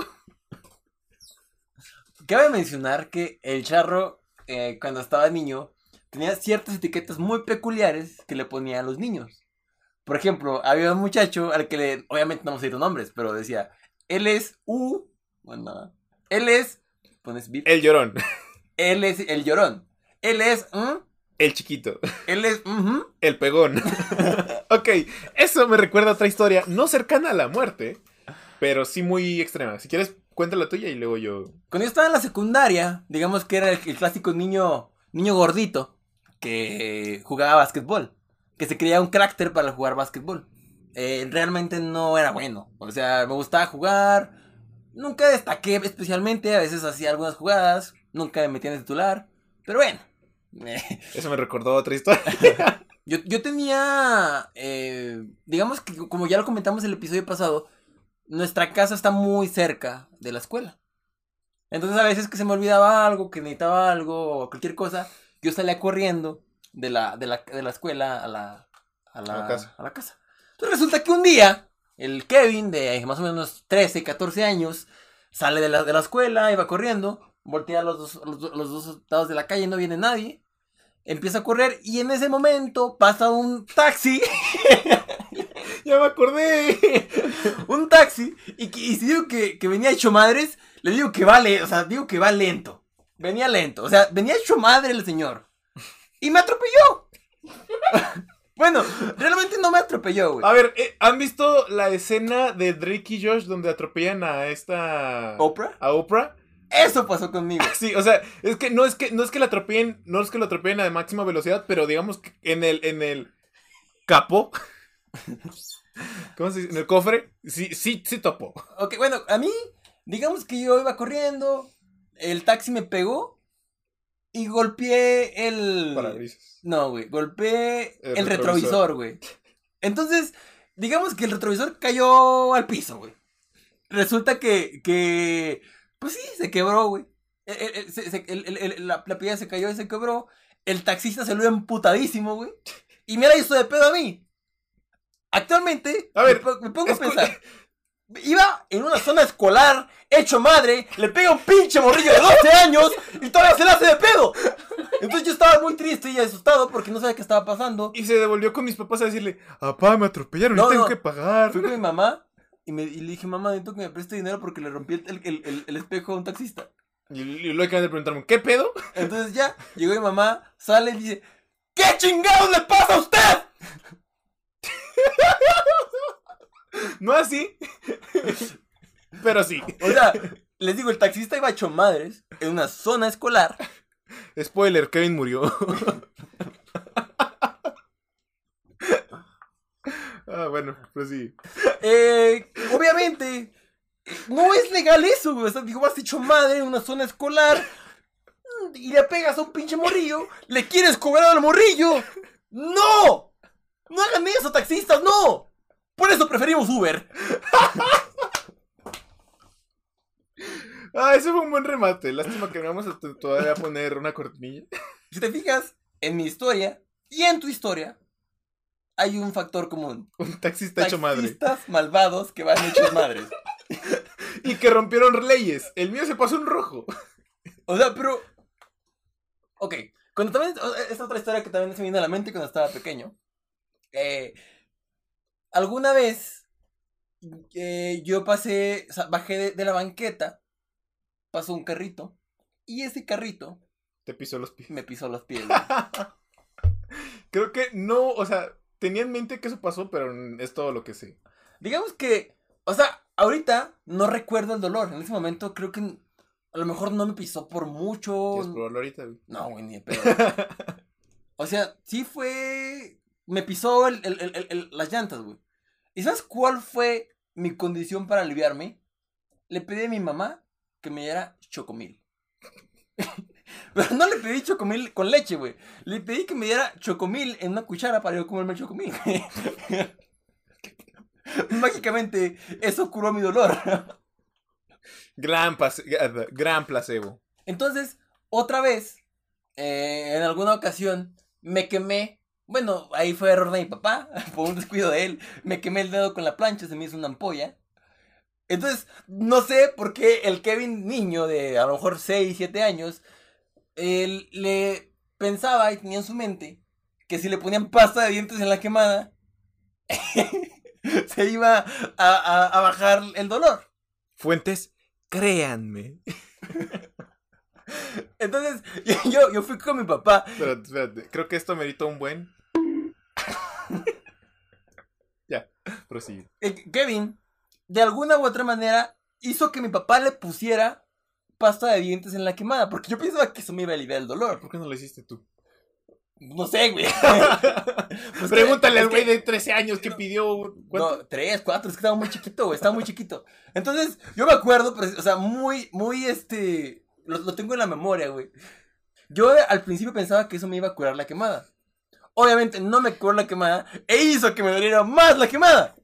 cabe mencionar que el charro, eh, cuando estaba niño, tenía ciertas etiquetas muy peculiares que le ponía a los niños. Por ejemplo, había un muchacho al que le, obviamente no vamos a nombres, pero decía, él es U, bueno, él es, pones bip, El llorón. él es el llorón, él es, ¿mm? El chiquito. él es. El pegón. ok, eso me recuerda a otra historia, no cercana a la muerte, pero sí muy extrema. Si quieres, cuenta la tuya y luego yo. Cuando yo estaba en la secundaria, digamos que era el, el clásico niño, niño gordito que jugaba básquetbol, que se creía un carácter para jugar básquetbol. Eh, realmente no era bueno, o sea, me gustaba jugar, nunca destaqué especialmente, a veces hacía algunas jugadas, nunca me metía en titular, pero bueno. Eso me recordó otra historia. Yo, yo tenía, eh, digamos que como ya lo comentamos el episodio pasado, nuestra casa está muy cerca de la escuela. Entonces a veces que se me olvidaba algo, que necesitaba algo o cualquier cosa, yo salía corriendo de la, de la, de la escuela a la, a la, A la casa. a la casa. Entonces resulta que un día, el Kevin de más o menos 13, 14 años, sale de la, de la escuela, iba corriendo, voltea los dos, los, do- los dos lados de la calle, no viene nadie. Empieza a correr y en ese momento pasa un taxi ya me acordé. un taxi y, que- y si digo que, que venía hecho madres, le digo que vale, o sea, digo que va lento. Venía lento, o sea, venía hecho madre el señor. Y me atropelló. Bueno, realmente no me atropelló, güey. A ver, eh, ¿han visto la escena de Drake y Josh donde atropellan a esta. ¿Oprah? a Oprah? Eso pasó conmigo. Sí, o sea, es que no es que no es que la atropellen, no es que la atropellen a máxima velocidad, pero digamos que en el en el capó ¿Cómo se dice? En el cofre, sí, sí, sí topó. Ok, bueno, a mí, digamos que yo iba corriendo, el taxi me pegó y golpeé el... Parabrisas. No, güey, golpeé El el, retrovisor. güey. Entonces, digamos que el retrovisor cayó al piso, güey. Resulta que, que, pues sí, se quebró, güey. La, la piedra se cayó y se quebró. El taxista se lo emputadísimo, güey. Y mira, hizo de pedo a mí. Actualmente, A ver, me, po- me pongo a pensar. Iba en una zona escolar, hecho madre, le pega un pinche morrillo de 12 años y todavía se le hace de pedo. Entonces yo estaba muy triste y asustado porque no sabía qué estaba pasando. Y se devolvió con mis papás a decirle, papá, me atropellaron No, y tengo no. que pagar. Fui con mi mamá y, me, y le dije, mamá, necesito que me preste dinero porque le rompí el, el- el- el espejo a un taxista. Y, y luego acaban de preguntarme, ¿qué pedo? Entonces ya, llegó mi mamá, sale y dice, ¿qué chingados le pasa a usted? No así. Pero sí. O sea, les digo, el taxista iba hecho madres en una zona escolar. Spoiler, Kevin murió. ah, bueno, pues sí. Eh, obviamente, no es legal eso, güey. O sea, digo, vas hecho madre en una zona escolar y le pegas a un pinche morrillo, le quieres cobrar al morrillo. ¡No! ¡No hagan eso, taxistas! ¡No! Por eso preferimos Uber. Ah, ese fue un buen remate. Lástima que no vamos a todavía poner una cortinilla. Si te fijas en mi historia y en tu historia, hay un factor común. Un taxista hecho madre. Taxistas malvados que van hechos madres. Y que rompieron leyes. El mío se pasó en rojo. O sea, pero. Ok. Cuando también. Esta otra historia que también se me viene a la mente cuando estaba pequeño. Eh, alguna vez. eh, yo pasé. o sea, bajé de, de la banqueta. Pasó un carrito. Y ese carrito Te pisó los pies. me pisó los pies. güey. Creo que no, o sea, tenía en mente que eso pasó, pero es todo lo que sé. Digamos que. O sea, ahorita no recuerdo el dolor. En ese momento creo que. A lo mejor no me pisó por mucho. ¿Quieres probarlo ahorita? güey? No, güey, ni de pedo. O sea, sí fue. Me pisó el- el- el- las llantas, güey. ¿Y sabes cuál fue mi condición para aliviarme? Le pedí a mi mamá que me diera chocomil. Pero no le pedí chocomil con leche, güey. Le pedí que me diera chocomil en una cuchara para yo comerme el chocomil. Mágicamente, eso curó mi dolor. Gran, gran placebo. Entonces, otra vez, eh, en alguna ocasión, me quemé. Bueno, ahí fue error de mi papá, por un descuido de él. Me quemé el dedo con la plancha, se me hizo una ampolla. Entonces, no sé por qué el Kevin niño de a lo mejor 6, 7 años, él le pensaba y tenía en su mente que si le ponían pasta de dientes en la quemada, se iba a, bajar el dolor. Fuentes, créanme. Entonces, yo, yo fui con mi papá. Espérate, espérate. Creo que esto merita un buen. ya, prosigue. Kevin, de alguna u otra manera, hizo que mi papá le pusiera pasta de dientes en la quemada. Porque yo pensaba que eso me iba a aliviar el dolor. ¿Por qué no lo hiciste tú? No sé, güey. pues Pregúntale al güey de 13 años que pidió. ¿cuánto? No, 3, 4, es que estaba muy chiquito, güey. Estaba muy chiquito. Entonces, yo me acuerdo, o sea, muy, muy este. Lo, lo tengo en la memoria, güey. Yo al principio pensaba que eso me iba a curar la quemada. Obviamente no me curó la quemada e hizo que me doliera más la quemada.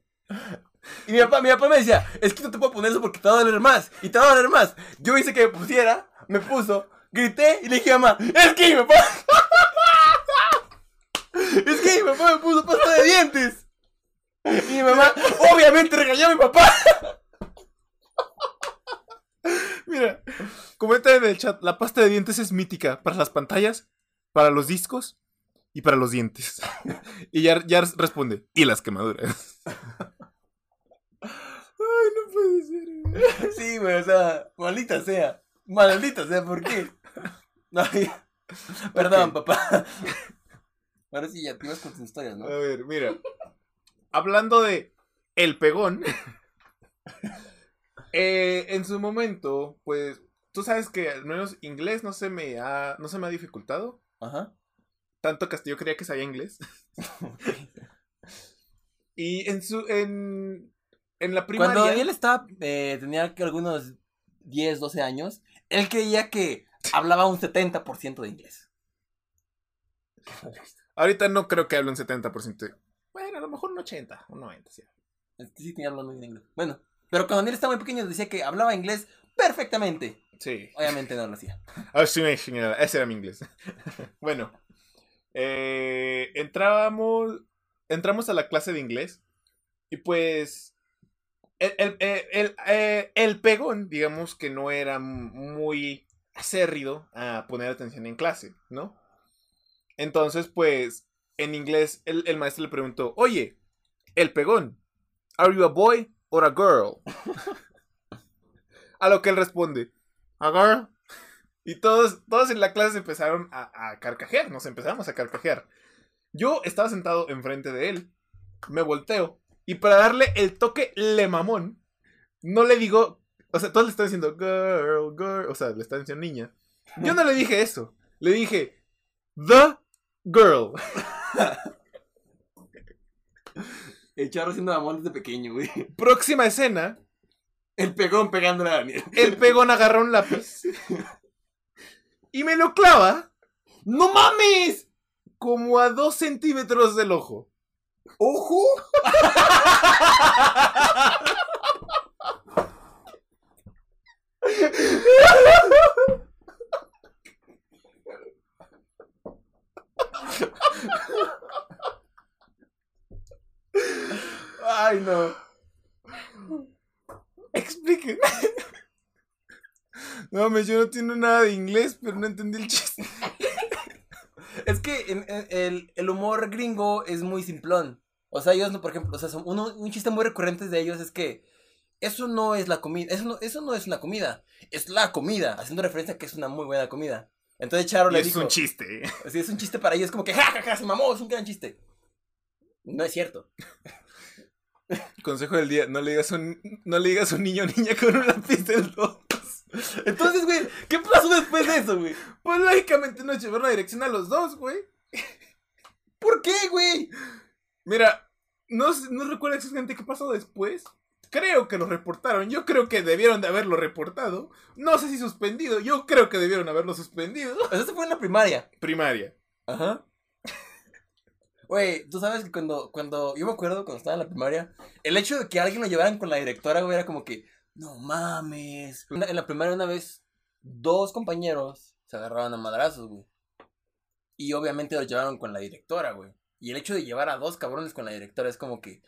Y mi papá, mi papá me decía, es que no te puedo poner eso porque te va a doler más. Y te va a doler más. Yo hice que me pusiera, me puso, grité y le dije a mamá, es que mi papá... es que mi papá me puso pasta de dientes. Y mi mamá obviamente regañó a mi papá. Mira, comenta en el chat, la pasta de dientes es mítica para las pantallas, para los discos y para los dientes. y ya, ya responde, y las quemaduras. Ay, no puede ser. Sí, güey, o sea, maldita sea. Maldita sea, ¿por qué? Perdón, papá. Ahora sí, ya te ibas con tus historias, ¿no? A ver, mira. Hablando de el pegón. Eh, en su momento, pues, tú sabes que al menos inglés no se me ha, no se me ha dificultado. Ajá. Tanto yo creía que sabía inglés. y en su, en, en la primaria... Cuando él estaba, eh, tenía que algunos 10, 12 años, él creía que hablaba un 70% de inglés. Ahorita no creo que hable un 70%. Bueno, a lo mejor un 80, un 90, sí. sí tenía hablando bien inglés. Bueno, pero cuando él estaba muy pequeño decía que hablaba inglés perfectamente. Sí. Obviamente no lo hacía. Ah, sí, ese era mi inglés. bueno, eh, entrábamos, entramos a la clase de inglés y pues el, eh, el, pegón, digamos que no era muy acérrido a poner atención en clase, ¿no? Entonces, pues, en inglés el, el maestro le preguntó, oye, el pegón, ¿are you a boy or a girl? a lo que él responde, a girl. Y todos, todos en la clase empezaron a, carcajear, nos empezamos a carcajear. Yo estaba sentado enfrente de él, me volteo, y para darle el toque le mamón, no le digo, o sea, todos le están diciendo girl, girl, o sea, le están diciendo niña. Yo no le dije eso, le dije the girl. El charro haciendo mamón desde pequeño, güey. Próxima escena. El pegón pegándole a Daniel. El pegón agarra un lápiz y me lo clava. ¡No mames! Como a dos centímetros del ojo. ¿Ojo? Ay, no. Explique. No, me yo no entiendo nada de inglés, pero no entendí el chiste. es que el, humor gringo es muy simplón. O sea, ellos, por ejemplo, o sea, un chiste muy recurrente de ellos es que eso no es la comida, eso no, eso no es una comida, es la comida, haciendo referencia a que es una muy buena comida. Entonces Charo le dijo... Es un chiste. Sí, es un chiste para ellos, como que jajaja, ja, ja, se mamó, es un gran chiste. No es cierto. Consejo del día, no le digas un, no le digas a un niño o niña con un lápiz del dos. Entonces, güey, ¿qué pasó después de eso, güey? Pues lógicamente nos llevaron la dirección a los dos, güey. ¿Por qué, güey? Mira, no, no recuerdo exactamente qué pasó después. Creo que lo reportaron. Yo creo que debieron de haberlo reportado. No sé si suspendido. Yo creo que debieron haberlo suspendido. Eso fue en la primaria. Primaria. Ajá. Güey, tú sabes que cuando, cuando, yo me acuerdo cuando estaba en la primaria, el hecho de que alguien lo llevaran con la directora, güey, era como que, no mames. En la primaria una vez, dos compañeros se agarraban a madrazos, güey. Y obviamente lo llevaron con la directora, güey. Y el hecho de llevar a dos cabrones con la directora es como que,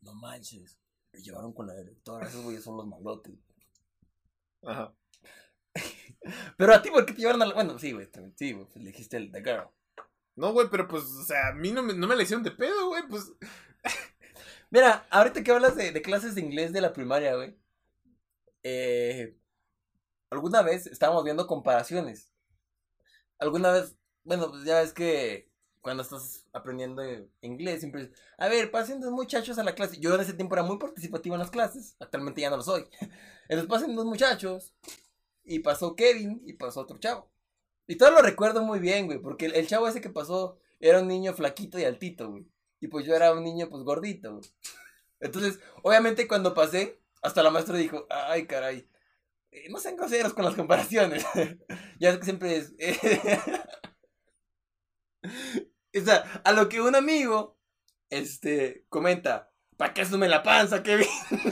no manches. Me llevaron con la directora, esos güeyes son los malotes. Ajá. pero a ti, ¿por qué te llevaron a la... Bueno, sí, güey, sí, güey, pues, le dijiste el The Girl. No, güey, pero pues, o sea, a mí no me, no me la hicieron de pedo, güey, pues... Mira, ahorita que hablas de, de clases de inglés de la primaria, güey. Eh, alguna vez estábamos viendo comparaciones. Alguna vez, bueno, pues ya ves que cuando estás aprendiendo inglés siempre a ver, pasen dos muchachos a la clase. Yo en ese tiempo era muy participativo en las clases, actualmente ya no lo soy. Entonces pasen dos muchachos y pasó Kevin y pasó otro chavo. Y todo lo recuerdo muy bien, güey, porque el, chavo ese que pasó era un niño flaquito y altito, güey. Y pues yo era un niño pues gordito, güey. Entonces, obviamente cuando pasé, hasta la maestra dijo, ay, caray, eh, no sean groseros con las comparaciones. ya es que siempre es... o sea, a lo que un amigo, este, comenta, ¿para qué asume la panza, Kevin?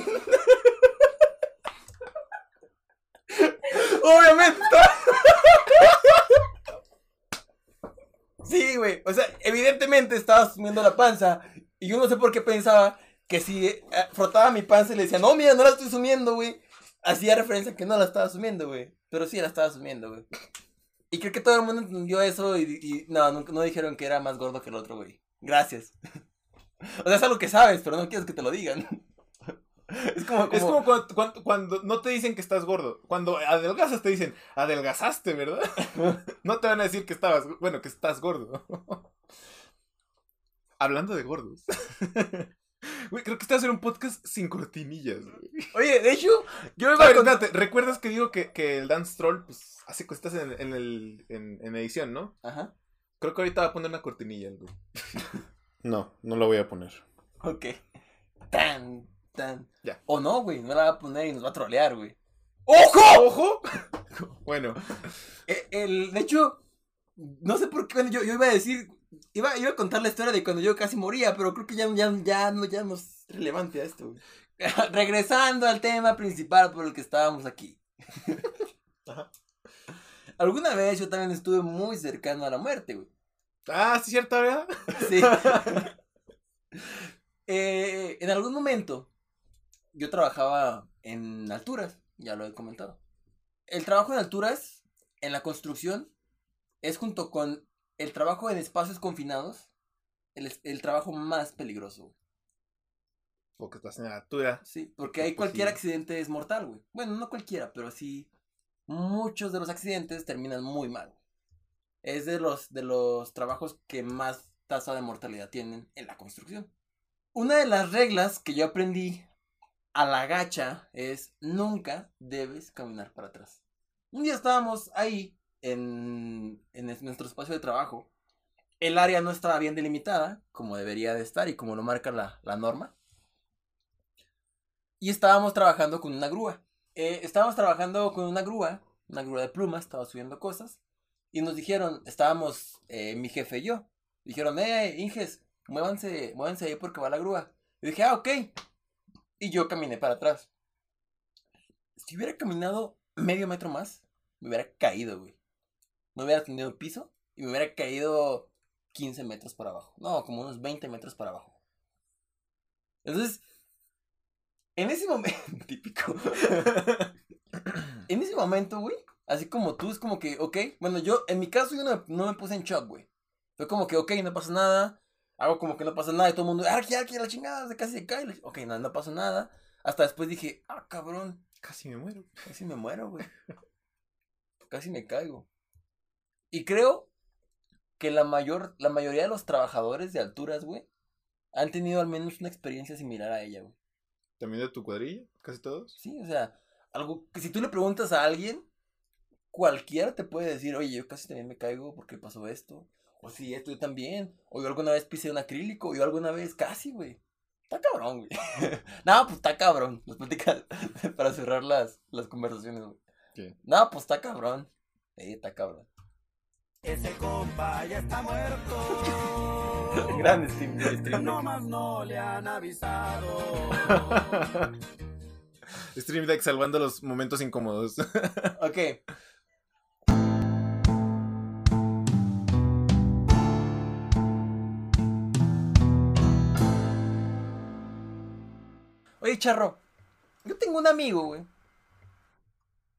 Obviamente. sí, güey. O sea, evidentemente estaba asumiendo la panza. Y yo no sé por qué pensaba que si eh, frotaba mi panza y le decía, no, mira, no la estoy asumiendo, güey. Hacía referencia a que no la estaba asumiendo, güey. Pero sí la estaba asumiendo, güey. Y creo que todo el mundo entendió eso y, no, no, dijeron que era más gordo que el otro, güey. Gracias. o sea, es algo que sabes, pero no quieres que te lo digan. Es como, es como cuando, cuando, no te dicen que estás gordo. Cuando adelgazas te dicen, adelgazaste, ¿verdad? no te van a decir que estabas, bueno, que estás gordo. Hablando de gordos. Güey, creo que este va a ser un podcast sin cortinillas, Oye, de hecho, yo me voy a ¿recuerdas que digo que, que, el Dance Troll, pues, hace cositas en, en, el, en, en, edición, ¿no? Ajá. Creo que ahorita va a poner una cortinilla, güey. no, no la voy a poner. Ok. Tan, tan. Ya. O no, güey, no la va a poner y nos va a trolear, güey. ¡Ojo! ¡Ojo! bueno. Eh, el, de hecho, no sé por qué, yo, yo iba a decir, Iba, iba a contar la historia de cuando yo casi moría, pero creo que ya, ya, ya, no, ya no es relevante a esto. Regresando al tema principal por el que estábamos aquí. Alguna vez yo también estuve muy cercano a la muerte, güey. Ah, ¿sí cierto, verdad? Sí. Eh, en algún momento yo trabajaba en alturas, ya lo he comentado. El trabajo en alturas, en la construcción, es junto con el trabajo en espacios confinados, el, el trabajo más peligroso. Porque estás en la altura. Sí, porque ahí cualquier accidente es mortal, güey. Bueno, no cualquiera, pero sí muchos de los accidentes terminan muy mal. Es de los, de los trabajos que más tasa de mortalidad tienen en la construcción. Una de las reglas que yo aprendí a la gacha es nunca debes caminar para atrás. Un día estábamos ahí en, nuestro espacio de trabajo, el área no estaba bien delimitada, como debería de estar y como lo marca la, norma. Y estábamos trabajando con una grúa. Eh, estábamos trabajando con una grúa, una grúa de plumas, estaba subiendo cosas. Y nos dijeron, estábamos eh, mi jefe y yo. Dijeron, eh, Inges, muévanse, muévanse ahí porque va la grúa. Y dije, ah, ok. Y yo caminé para atrás. Si hubiera caminado medio metro más, me hubiera caído, güey no hubiera tenido piso y me hubiera caído 15 metros para abajo. No, como unos 20 metros para abajo. Entonces, en ese momento, típico. en ese momento, güey, así como tú, es como que, ok, bueno, yo, en mi caso, yo no, me puse en shock, güey. Fue como que, ok, no pasa nada. Hago como que no pasa nada y todo el mundo, ah, aquí, aquí, la chingada, se casi se cae. Ok, no, no pasa nada. Hasta después dije, ah, cabrón. Casi me muero. Casi me muero, güey. casi me caigo. Y creo que la mayor, la mayoría de los trabajadores de alturas, güey, han tenido al menos una experiencia similar a ella, güey. ¿También de tu cuadrilla? ¿Casi todos? Sí, o sea, algo que si tú le preguntas a alguien, cualquiera te puede decir, oye, yo casi también me caigo porque pasó esto. O si esto yo también. O yo alguna vez pisé un acrílico. O yo alguna vez casi, güey. Está cabrón, güey. no, pues está cabrón. Nos platicas para cerrar las, las conversaciones, güey. ¿Qué? No, pues está cabrón. Sí, está cabrón. Ese compa ya está muerto. Grande Stream, No más no le han avisado. Stream Deck salvando los momentos incómodos. ok. Oye, Charro, yo tengo un amigo, güey.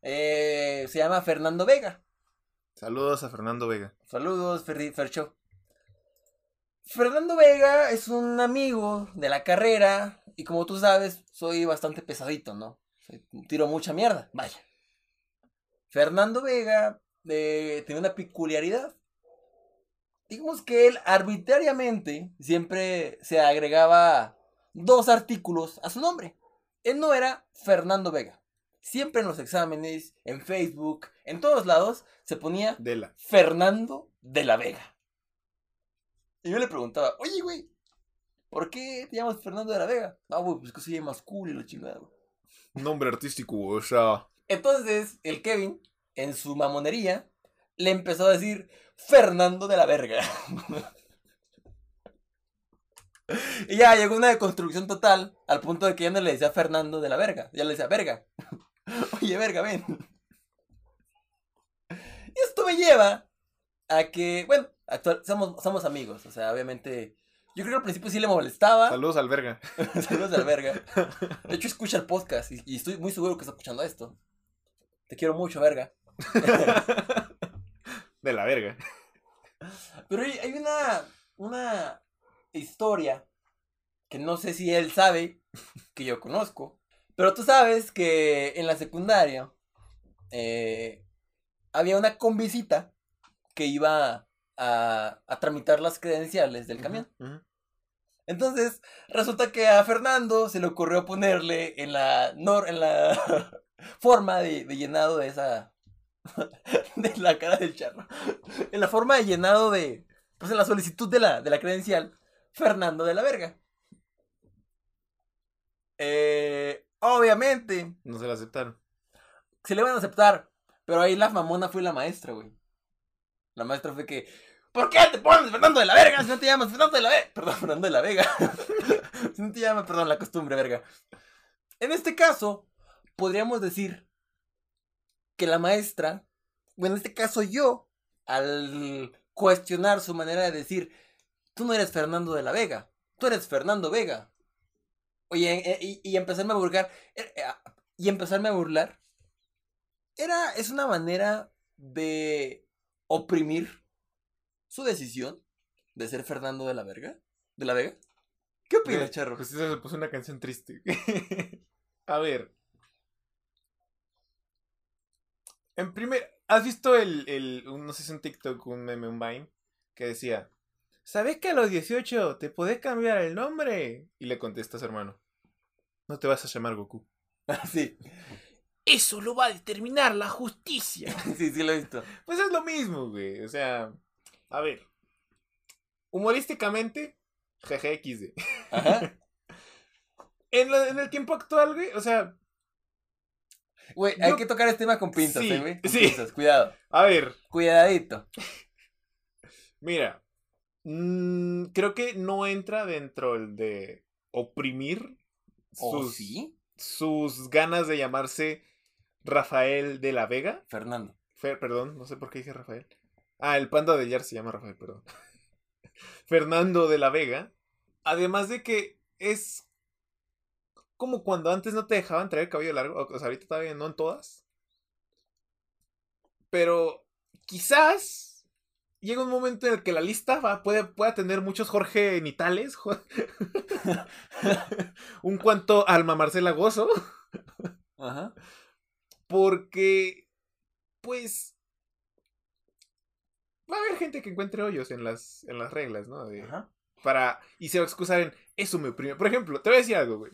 Eh, se llama Fernando Vega. Saludos a Fernando Vega. Saludos, Fer Fercho. Fernando Vega es un amigo de la carrera y como tú sabes, soy bastante pesadito, ¿no? Tiro mucha mierda, vaya. Fernando Vega eh, tiene una peculiaridad. Digamos que él arbitrariamente siempre se agregaba dos artículos a su nombre. Él no era Fernando Vega. Siempre en los exámenes, en Facebook, en todos lados, se ponía Fernando de la Vega. Y yo le preguntaba, oye, güey, ¿por qué te llamas Fernando de la Vega? Ah, güey, pues que soy más cool y lo chingado. Nombre artístico, o sea. Entonces, el Kevin, en su mamonería, le empezó a decir Fernando de la Verga. y ya llegó una deconstrucción total, al punto de que ya no le decía Fernando de la Verga, ya le decía Verga. Oye, Verga, ven. Y esto me lleva a que, bueno, actual, somos, somos amigos, o sea, obviamente... Yo creo que al principio sí le molestaba. Saludos al verga. Saludos al verga. De hecho, escucha el podcast y, estoy muy seguro que está escuchando esto. Te quiero mucho, verga. De la verga. Pero hay, una, una historia que no sé si él sabe, que yo conozco. Pero tú sabes que en la secundaria eh, había una convisita que iba a, a tramitar las credenciales del camión. Entonces, resulta que a Fernando se le ocurrió ponerle en la, en la forma de, llenado de esa. de la cara del charro. En la forma de llenado de. Pues en la solicitud de la, de la credencial, Fernando de la Verga. Eh, obviamente. No se le aceptaron. Se le van a aceptar. Pero ahí la mamona fue la maestra, güey. La maestra fue que, ¿por qué te pones Fernando de la Verga si no te llamas Fernando de la Vega? Perdón, Fernando de la Vega. si no te llamas, perdón, la costumbre, verga. En este caso, podríamos decir que la maestra, bueno, en este caso yo, al cuestionar su manera de decir, tú no eres Fernando de la Vega, tú eres Fernando Vega. Oye, eh, y, y empezarme a burlar, eh, eh, y empezarme a burlar, era, es una manera de oprimir su decisión de ser Fernando de la Verga, de la Vega. ¿Qué opinas, Charro? Pues eso se puso una canción triste. a ver. En primer, ¿has visto el, el, no sé si un TikTok, un meme, un Vine, que decía, ¿sabes que a los 18 te podés cambiar el nombre? Y le contestas, hermano, no te vas a llamar Goku. sí. Eso lo va a determinar la justicia. sí, sí lo he visto. Pues es lo mismo, güey. O sea, a ver. Humorísticamente, GGXD. Ajá. en, en el tiempo actual, güey, o sea, Güey, hay que tocar este tema con pinzas, ¿eh, güey. sí. Pinzas, cuidado. A ver. Cuidadito. Mira. Mmm, creo que no entra dentro de oprimir ¿Oh, sus, sí? sus ganas de llamarse Rafael de la Vega. Fernando. perdón, no sé por qué dije Rafael. Ah, el panda de Yar se llama Rafael, perdón. Fernando de la Vega. Además de que es como cuando antes no te dejaban traer cabello largo. O sea, ahorita todavía no en todas. Pero quizás llega un momento en el que la lista va, puede, pueda tener muchos Jorge Nitales. un cuanto Alma Marcela Gozo. Ajá. Porque, pues, va a haber gente que encuentre hoyos en las, en las reglas, ¿no? Ajá. Para, y se va a excusar en, eso me oprime. Por ejemplo, te voy a decir algo, güey.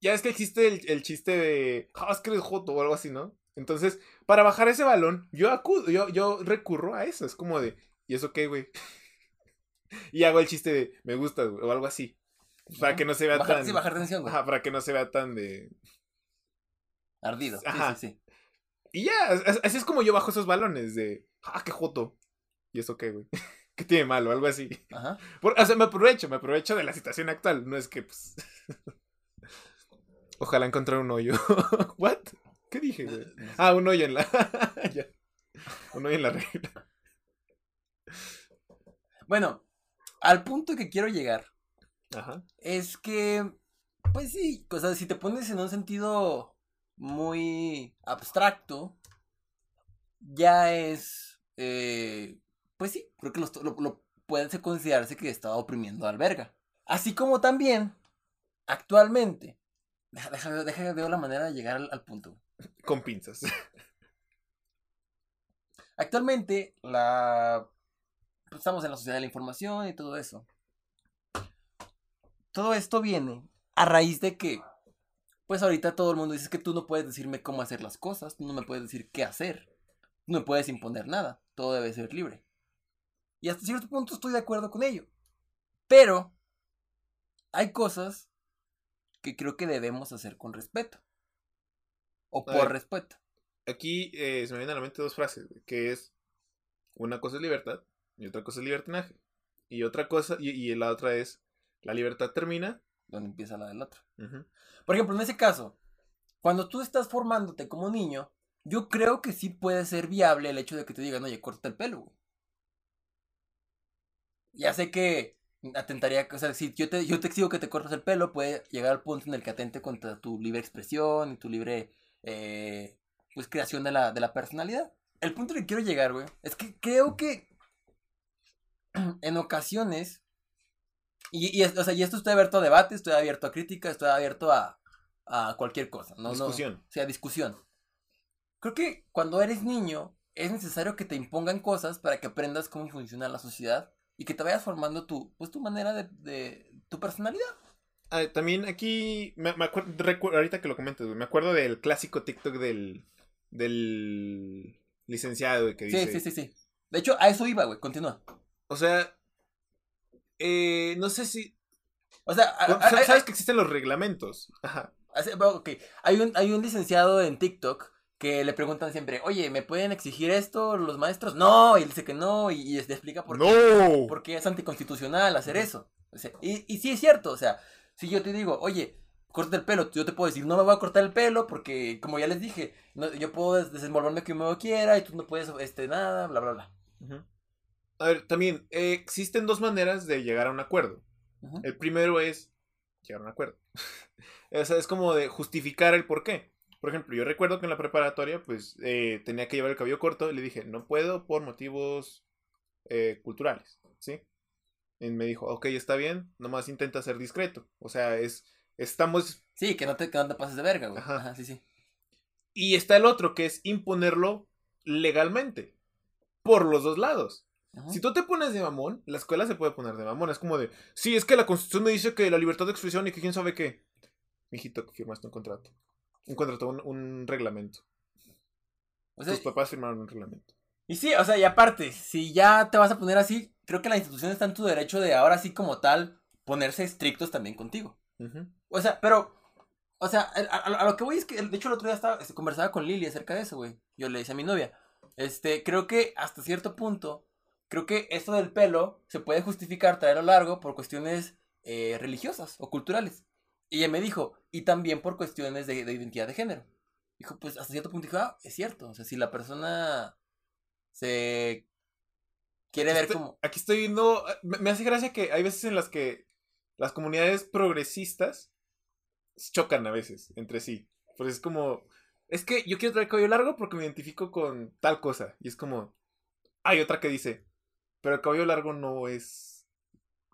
Ya es que existe el, chiste de, ah, es que eres joto o algo así, ¿no? Entonces, para bajar ese balón, yo acudo, yo, yo recurro a eso. Es como de, ¿y eso qué, güey? y hago el chiste de, me gusta, güey, o algo así. Para que no se vea tan. Sí, bajar tensión, güey. Ajá, para que no se vea tan de. Ardido. Ajá. Sí, sí, Y ya, así es como yo bajo esos balones de, ah, qué joto. ¿Y eso qué, güey? ¿Qué tiene malo? Algo así. Ajá. o sea, me aprovecho, me aprovecho de la situación actual. No es que, pues... Ojalá encontrar un hoyo. ¿What? ¿Qué dije, güey? Ah, un hoyo en la... Un hoyo en la regla. Bueno, al punto que quiero llegar Ajá. es que Pues sí, o sea, si te pones en un sentido muy abstracto, ya es, eh, pues sí, creo que lo, lo, puede considerarse que estaba oprimiendo al verga. Así como también, actualmente, deja, deja, ver la manera de llegar al, punto. Con pinzas. Actualmente, la... Pues, estamos en la sociedad de la información y todo eso. Todo esto viene a raíz de que, pues ahorita todo el mundo dice que tú no puedes decirme cómo hacer las cosas, tú no me puedes decir qué hacer, no me puedes imponer nada, todo debe ser libre. Y hasta cierto punto estoy de acuerdo con ello. Pero hay cosas que creo que debemos hacer con respeto. O por respeto. Aquí eh, se me vienen a la mente dos frases, que es una cosa es libertad y otra cosa es libertinaje. Y otra cosa, y, la otra es, la libertad termina donde empieza la del otro. Por ejemplo, en ese caso, cuando tú estás formándote como niño, yo creo que sí puede ser viable el hecho de que te digan, oye, corta el pelo. Ya sé que atentaría, o sea, si yo te, yo te exijo que te cortes el pelo, puede llegar al punto en el que atente contra tu libre expresión y tu libre, eh, pues, creación de la, de la personalidad. El punto que quiero llegar, güey, es que creo que en ocasiones, y, y, o sea, y esto estoy abierto a debate, estoy abierto a crítica, estoy abierto a, a cualquier cosa, ¿no? Discusión. No, sea, discusión. Creo que cuando eres niño es necesario que te impongan cosas para que aprendas cómo funciona la sociedad y que te vayas formando tu, pues, tu manera de, de tu personalidad. Ah, también aquí, me, acuerdo, ahorita que lo comentas, me acuerdo del clásico TikTok del, del licenciado que dice... Sí, sí, sí, sí. De hecho, a eso iba, güey, continúa. O sea, eh, no sé si... O sea, sabes que existen los reglamentos. Ajá. Ok, hay un, hay un licenciado en TikTok que le preguntan siempre, oye, ¿me pueden exigir esto los maestros? No, y él dice que no, y, les explica por, qué, porque es anticonstitucional hacer eso. y, y sí es cierto, o sea, si yo te digo, oye, corta el pelo, yo te puedo decir, no me voy a cortar el pelo porque, como ya les dije, yo puedo desenvolverme como yo quiera y tú no puedes, este, nada, bla, bla, bla. A ver, también, eh, existen dos maneras de llegar a un acuerdo. El primero es llegar a un acuerdo. o sea, es como de justificar el por qué. Por ejemplo, yo recuerdo que en la preparatoria, pues, eh, tenía que llevar el cabello corto y le dije, no puedo por motivos eh, culturales, ¿sí? Y me dijo, ok, está bien, nomás intenta ser discreto. O sea, es, estamos... Sí, que no te, pases de verga, güey. Ajá. sí, sí. Y está el otro, que es imponerlo legalmente, por los dos lados. Si tú te pones de mamón, la escuela se puede poner de mamón. Es como de, sí, es que la constitución me dice que la libertad de expresión y que quién sabe qué. Mijito, firmaste un contrato. Un contrato, un, reglamento. Tus papás firmaron un reglamento. Y sí, o sea, y aparte, si ya te vas a poner así, creo que la institución está en tu derecho de ahora sí como tal ponerse estrictos también contigo. O sea, pero, o sea, a, lo que voy es que, de hecho el otro día estaba, este, conversaba con Lili acerca de eso, güey. Yo le decía a mi novia, este, creo que hasta cierto punto, creo que esto del pelo se puede justificar traerlo largo por cuestiones eh, religiosas o culturales. Y ella me dijo, y también por cuestiones de, identidad de género. Dijo, pues hasta cierto punto dijo, ah, es cierto. O sea, si la persona se quiere ver como. Aquí estoy viendo. Eh, me, hace gracia que hay veces en las que las comunidades progresistas chocan a veces entre sí. Pues es como. Es que yo quiero traer cabello largo porque me identifico con tal cosa. Y es como. Hay otra que dice. Pero el cabello largo no es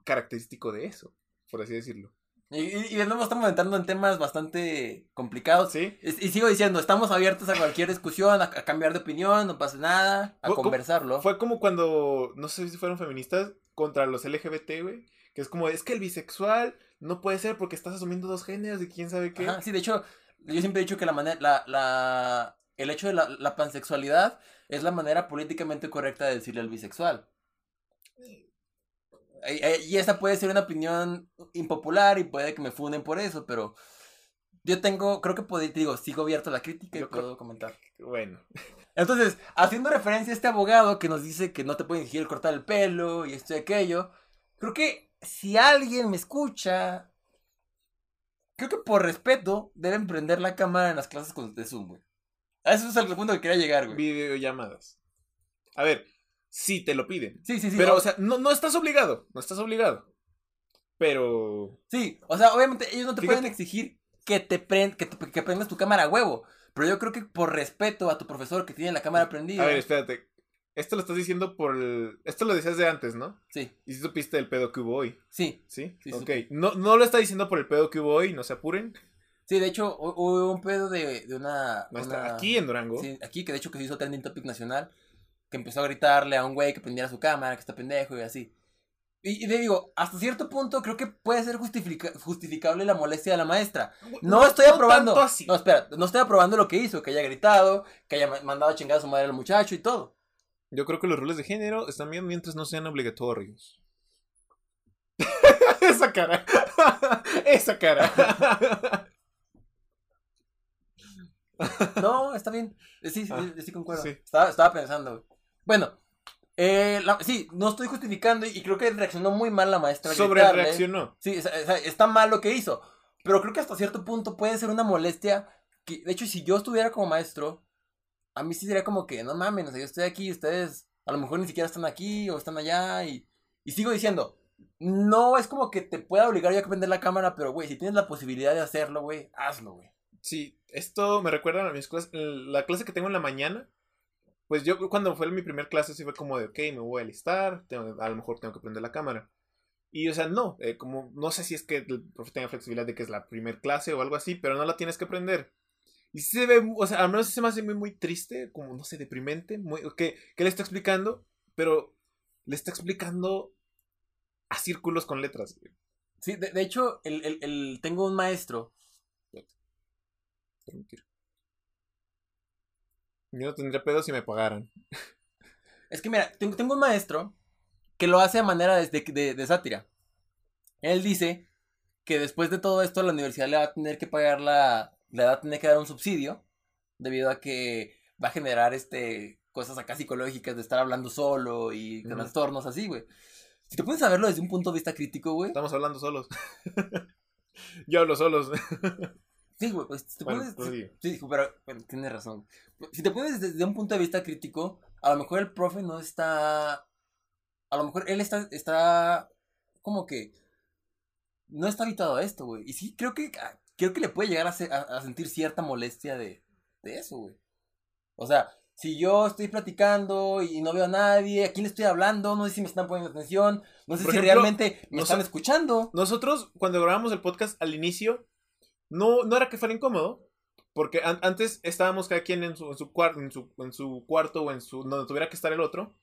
característico de eso, por así decirlo. Y, de nuevo estamos entrando en temas bastante complicados. Sí. Y, sigo diciendo, estamos abiertos a cualquier discusión, a, cambiar de opinión, no pasa nada, a conversarlo. Fue como cuando, no sé si fueron feministas, contra los LGBT, güey. Que es como, es que el bisexual no puede ser porque estás asumiendo dos géneros y quién sabe qué. sí, de hecho, yo siempre he dicho que la manera, la, la, el hecho de la, la pansexualidad es la manera políticamente correcta de decirle al bisexual. Y esta puede ser una opinión impopular y puede que me funden por eso, pero yo tengo, creo que puedo, digo, sigo abierto a la crítica y puedo comentar. Bueno. Entonces, haciendo referencia a este abogado que nos dice que no te pueden exigir cortar el pelo y esto y aquello, creo que si alguien me escucha, creo que por respeto deben prender la cámara en las clases de Zoom, güey. A eso es el punto que quería llegar, güey. Videollamadas. A ver, si te lo piden. Sí, sí, sí. Pero, o sea, no, no estás obligado. No estás obligado. Pero. Sí, o sea, obviamente ellos no te Fíjate- pueden exigir que te, pren- que, te- que prendas tu cámara a huevo. Pero yo creo que por respeto a tu profesor que tiene la cámara prendida. A ver, espérate. Esto lo estás diciendo por el. Esto lo decías de antes, ¿no? Sí, Y si supiste el pedo que hubo hoy. sí. ¿Sí? Sí, ok. supe. No, no lo está diciendo por el pedo que hubo hoy, no se apuren. Sí, de hecho, hu- hubo un pedo de, de una. Aquí en Durango. Sí, aquí, que de hecho que se hizo trending topic nacional. Que empezó a gritarle a un güey que prendiera su cámara, que está pendejo y así. Y, y te digo, hasta cierto punto creo que puede ser justifica- justificable la molestia de la maestra. No, estoy aprobando. así. No, espera, no estoy aprobando lo que hizo, que haya gritado, que haya ma- mandado a chingar a su madre al muchacho y todo. Yo creo que los roles de género están bien mientras no sean obligatorios. Esa cara. Esa cara. No, está bien. Sí, sí, Ah, sí, concuerdo. sí. Estaba, estaba pensando. Bueno, eh, la- sí, no estoy justificando y, y creo que reaccionó muy mal la maestra. Sobre reaccionó. Sí, o sea, está mal lo que hizo. Pero creo que hasta cierto punto puede ser una molestia. Que, de hecho, si yo estuviera como maestro, a mí sí sería como que, no mames, o sea, yo estoy aquí, ustedes a lo mejor ni siquiera están aquí o están allá. Y, y sigo diciendo, no es como que te pueda obligar yo a prender la cámara, pero güey, si tienes la posibilidad de hacerlo, güey, hazlo, güey. Sí, esto me recuerda a mis clases. La clase que tengo en la mañana. Pues yo cuando fue mi primer clase sí fue como de, ok, me voy a alistar, tengo- a lo mejor tengo que prender la cámara. Y o sea, no, eh, como no sé si es que el profe tenga flexibilidad de que es la primer clase o algo así, pero no la tienes que prender. Y sí se ve, o sea, al menos se me hace muy, muy triste, como no sé, deprimente, muy, que, que le está explicando, pero le está explicando a círculos con letras. Sí, de, de hecho, el, el- el- tengo un maestro. Permitir. Yo no tendría pedo si me pagaran. Es que mira, tengo, un maestro que lo hace a manera de, de- de- sátira. Él dice que después de todo esto la universidad le va a tener que pagar la... Le va a tener que dar un subsidio debido a que va a generar este cosas acá psicológicas de estar hablando solo y trastornos así, güey. Si te pones a verlo desde un punto de vista crítico, güey. Estamos hablando solos. Yo hablo solos. Sí, güey, pues si te Bueno, pones... Sí, pero bueno, tienes razón. Si te pones desde un punto de vista crítico, a lo mejor el profe no está. A lo mejor él está, está como que no está habituado a esto, güey. Y sí, creo que ah, creo que le puede llegar a, se- a- a sentir cierta molestia de, de eso, güey. O sea, si yo estoy platicando y no veo a nadie, ¿a quién le estoy hablando? No sé si me están poniendo atención, no sé Por si ejemplo, realmente me están escuchando. Nosotros, cuando grabamos el podcast al inicio, no, no era que fuera incómodo. Porque an- antes estábamos cada quien en su, en, su en, su, en su cuarto o en su. donde tuviera que estar el otro.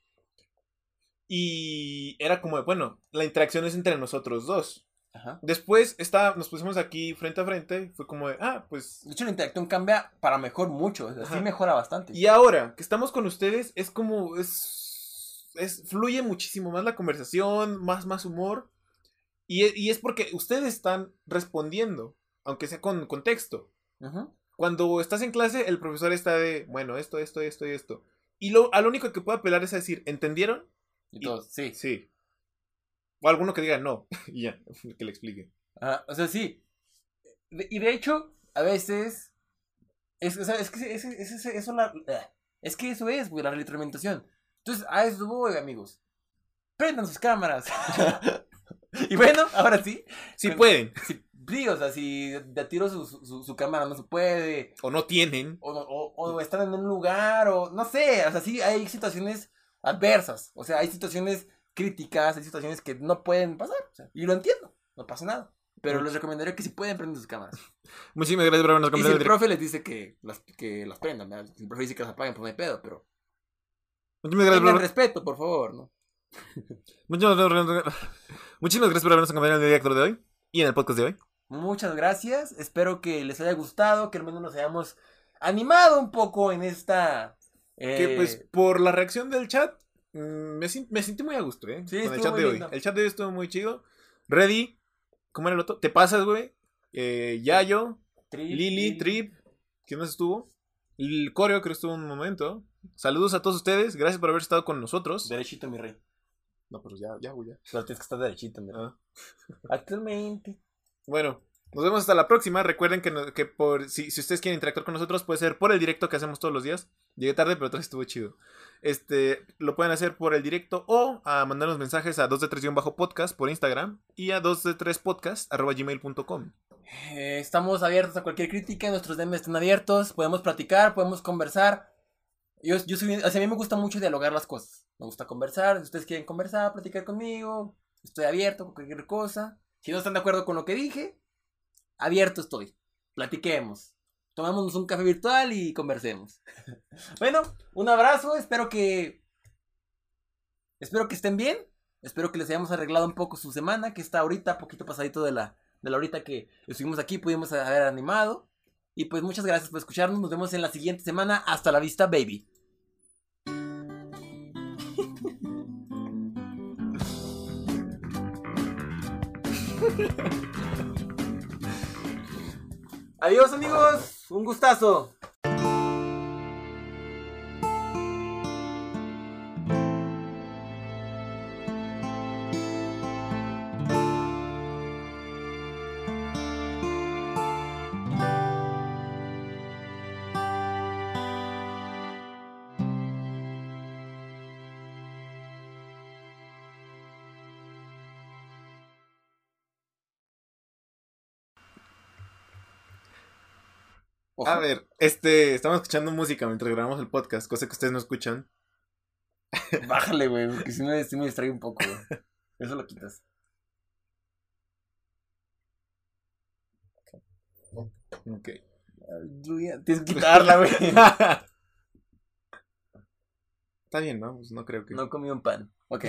Y era como de, bueno, la interacción es entre nosotros dos. Ajá. Después está, nos pusimos aquí frente a frente. Fue como de, ah, pues De hecho, la interacción cambia para mejor mucho. O sea, sí Ajá. mejora bastante. Y ahora que estamos con ustedes, es como. Es, es. Fluye muchísimo más la conversación, más, más humor. Y, e- y es porque ustedes están respondiendo, aunque sea con contexto. Ujú. Cuando estás en clase, el profesor está de, bueno, esto, esto, esto y esto. Y lo, a lo único que puede apelar es a decir, ¿entendieron? Y Y- todos, sí. Sí. O alguno que diga no. y ya, que le explique. Ajá, o sea, sí. De- y de hecho, a veces. Es, o sea, es que es, es- es- eso la- ah, es que eso es, güey, la retroalimentación. Entonces, a eso voy, amigos. Prendan sus cámaras. y bueno, ahora sí. Si Pero- pueden. Si, sí, o sea, si de tiro su, su, su cámara no se puede. O no tienen. O, o, o están en un lugar, o no sé. O sea, sí, hay situaciones adversas. O sea, hay situaciones críticas, hay situaciones que no pueden pasar. o sea, y lo entiendo, no pasa nada. Pero les recomendaría que si pueden prender sus cámaras. Muchísimas gracias por habernos Y si el comentado. profe les dice que las, que las prendan, ¿verdad? si el profe dice que las apaguen, pues no hay pedo, pero. Muchísimas gracias, por- respeto, por favor, ¿no? Muchísimas gracias por habernos acompañado en el director de hoy y en el podcast de hoy. Muchas gracias. Espero que les haya gustado, que al menos nos hayamos animado un poco en esta. eh, Que pues por la reacción del chat mm, me, me sentí muy a gusto, ¿eh? Sí, Con el chat de hoy. El chat de hoy estuvo muy chido. Ready, ¿cómo era el otro? ¿Te pasas, güey? Eh, Yayo, Trip, Lili, Trip, ¿quién más estuvo? El Coreo creo que estuvo un momento. Saludos a todos ustedes, gracias por haber estado con nosotros. Derechito, mi rey. No, pero ya, ya, güey, ya. Solo tienes que estar derechito, mi rey. Ah. Actualmente. Bueno, Nos vemos hasta la próxima. Recuerden que, que por si, si, ustedes quieren interactuar con nosotros, puede ser por el directo que hacemos todos los días. Llegué tarde, pero otra estuvo chido. Este, lo pueden hacer por el directo o a mandarnos mensajes a 2 de 3 bajo podcast por Instagram y a 2 de 3 podcast. Eh, estamos abiertos a cualquier crítica, nuestros DMs están abiertos, podemos platicar, podemos conversar. Yo, yo a mí me gusta mucho dialogar las cosas. Me gusta conversar, si ustedes quieren conversar, platicar conmigo, estoy abierto con cualquier cosa. Si no están de acuerdo con lo que dije, abierto estoy. Platiquemos. Tomémonos un café virtual y conversemos. bueno, un abrazo. Espero que. Espero que estén bien. Espero que les hayamos arreglado un poco su semana, que está ahorita, poquito pasadito de la, de la horita que estuvimos aquí, pudimos haber animado. Y pues muchas gracias por escucharnos. Nos vemos en la siguiente semana. Hasta la vista, baby. Adiós amigos, un gustazo. A ver, este, estamos escuchando música mientras grabamos el podcast, cosa que ustedes no escuchan. Bájale, güey, porque si me, si me distrae un poco, güey. Eso lo quitas. Ok. Tienes que quitarla, güey. Está bien, ¿no? Pues no creo que. No comí un pan. Ok.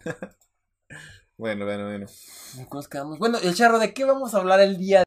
bueno, bueno, bueno. ¿Cómo quedamos? Bueno, el charro, ¿de qué vamos a hablar el día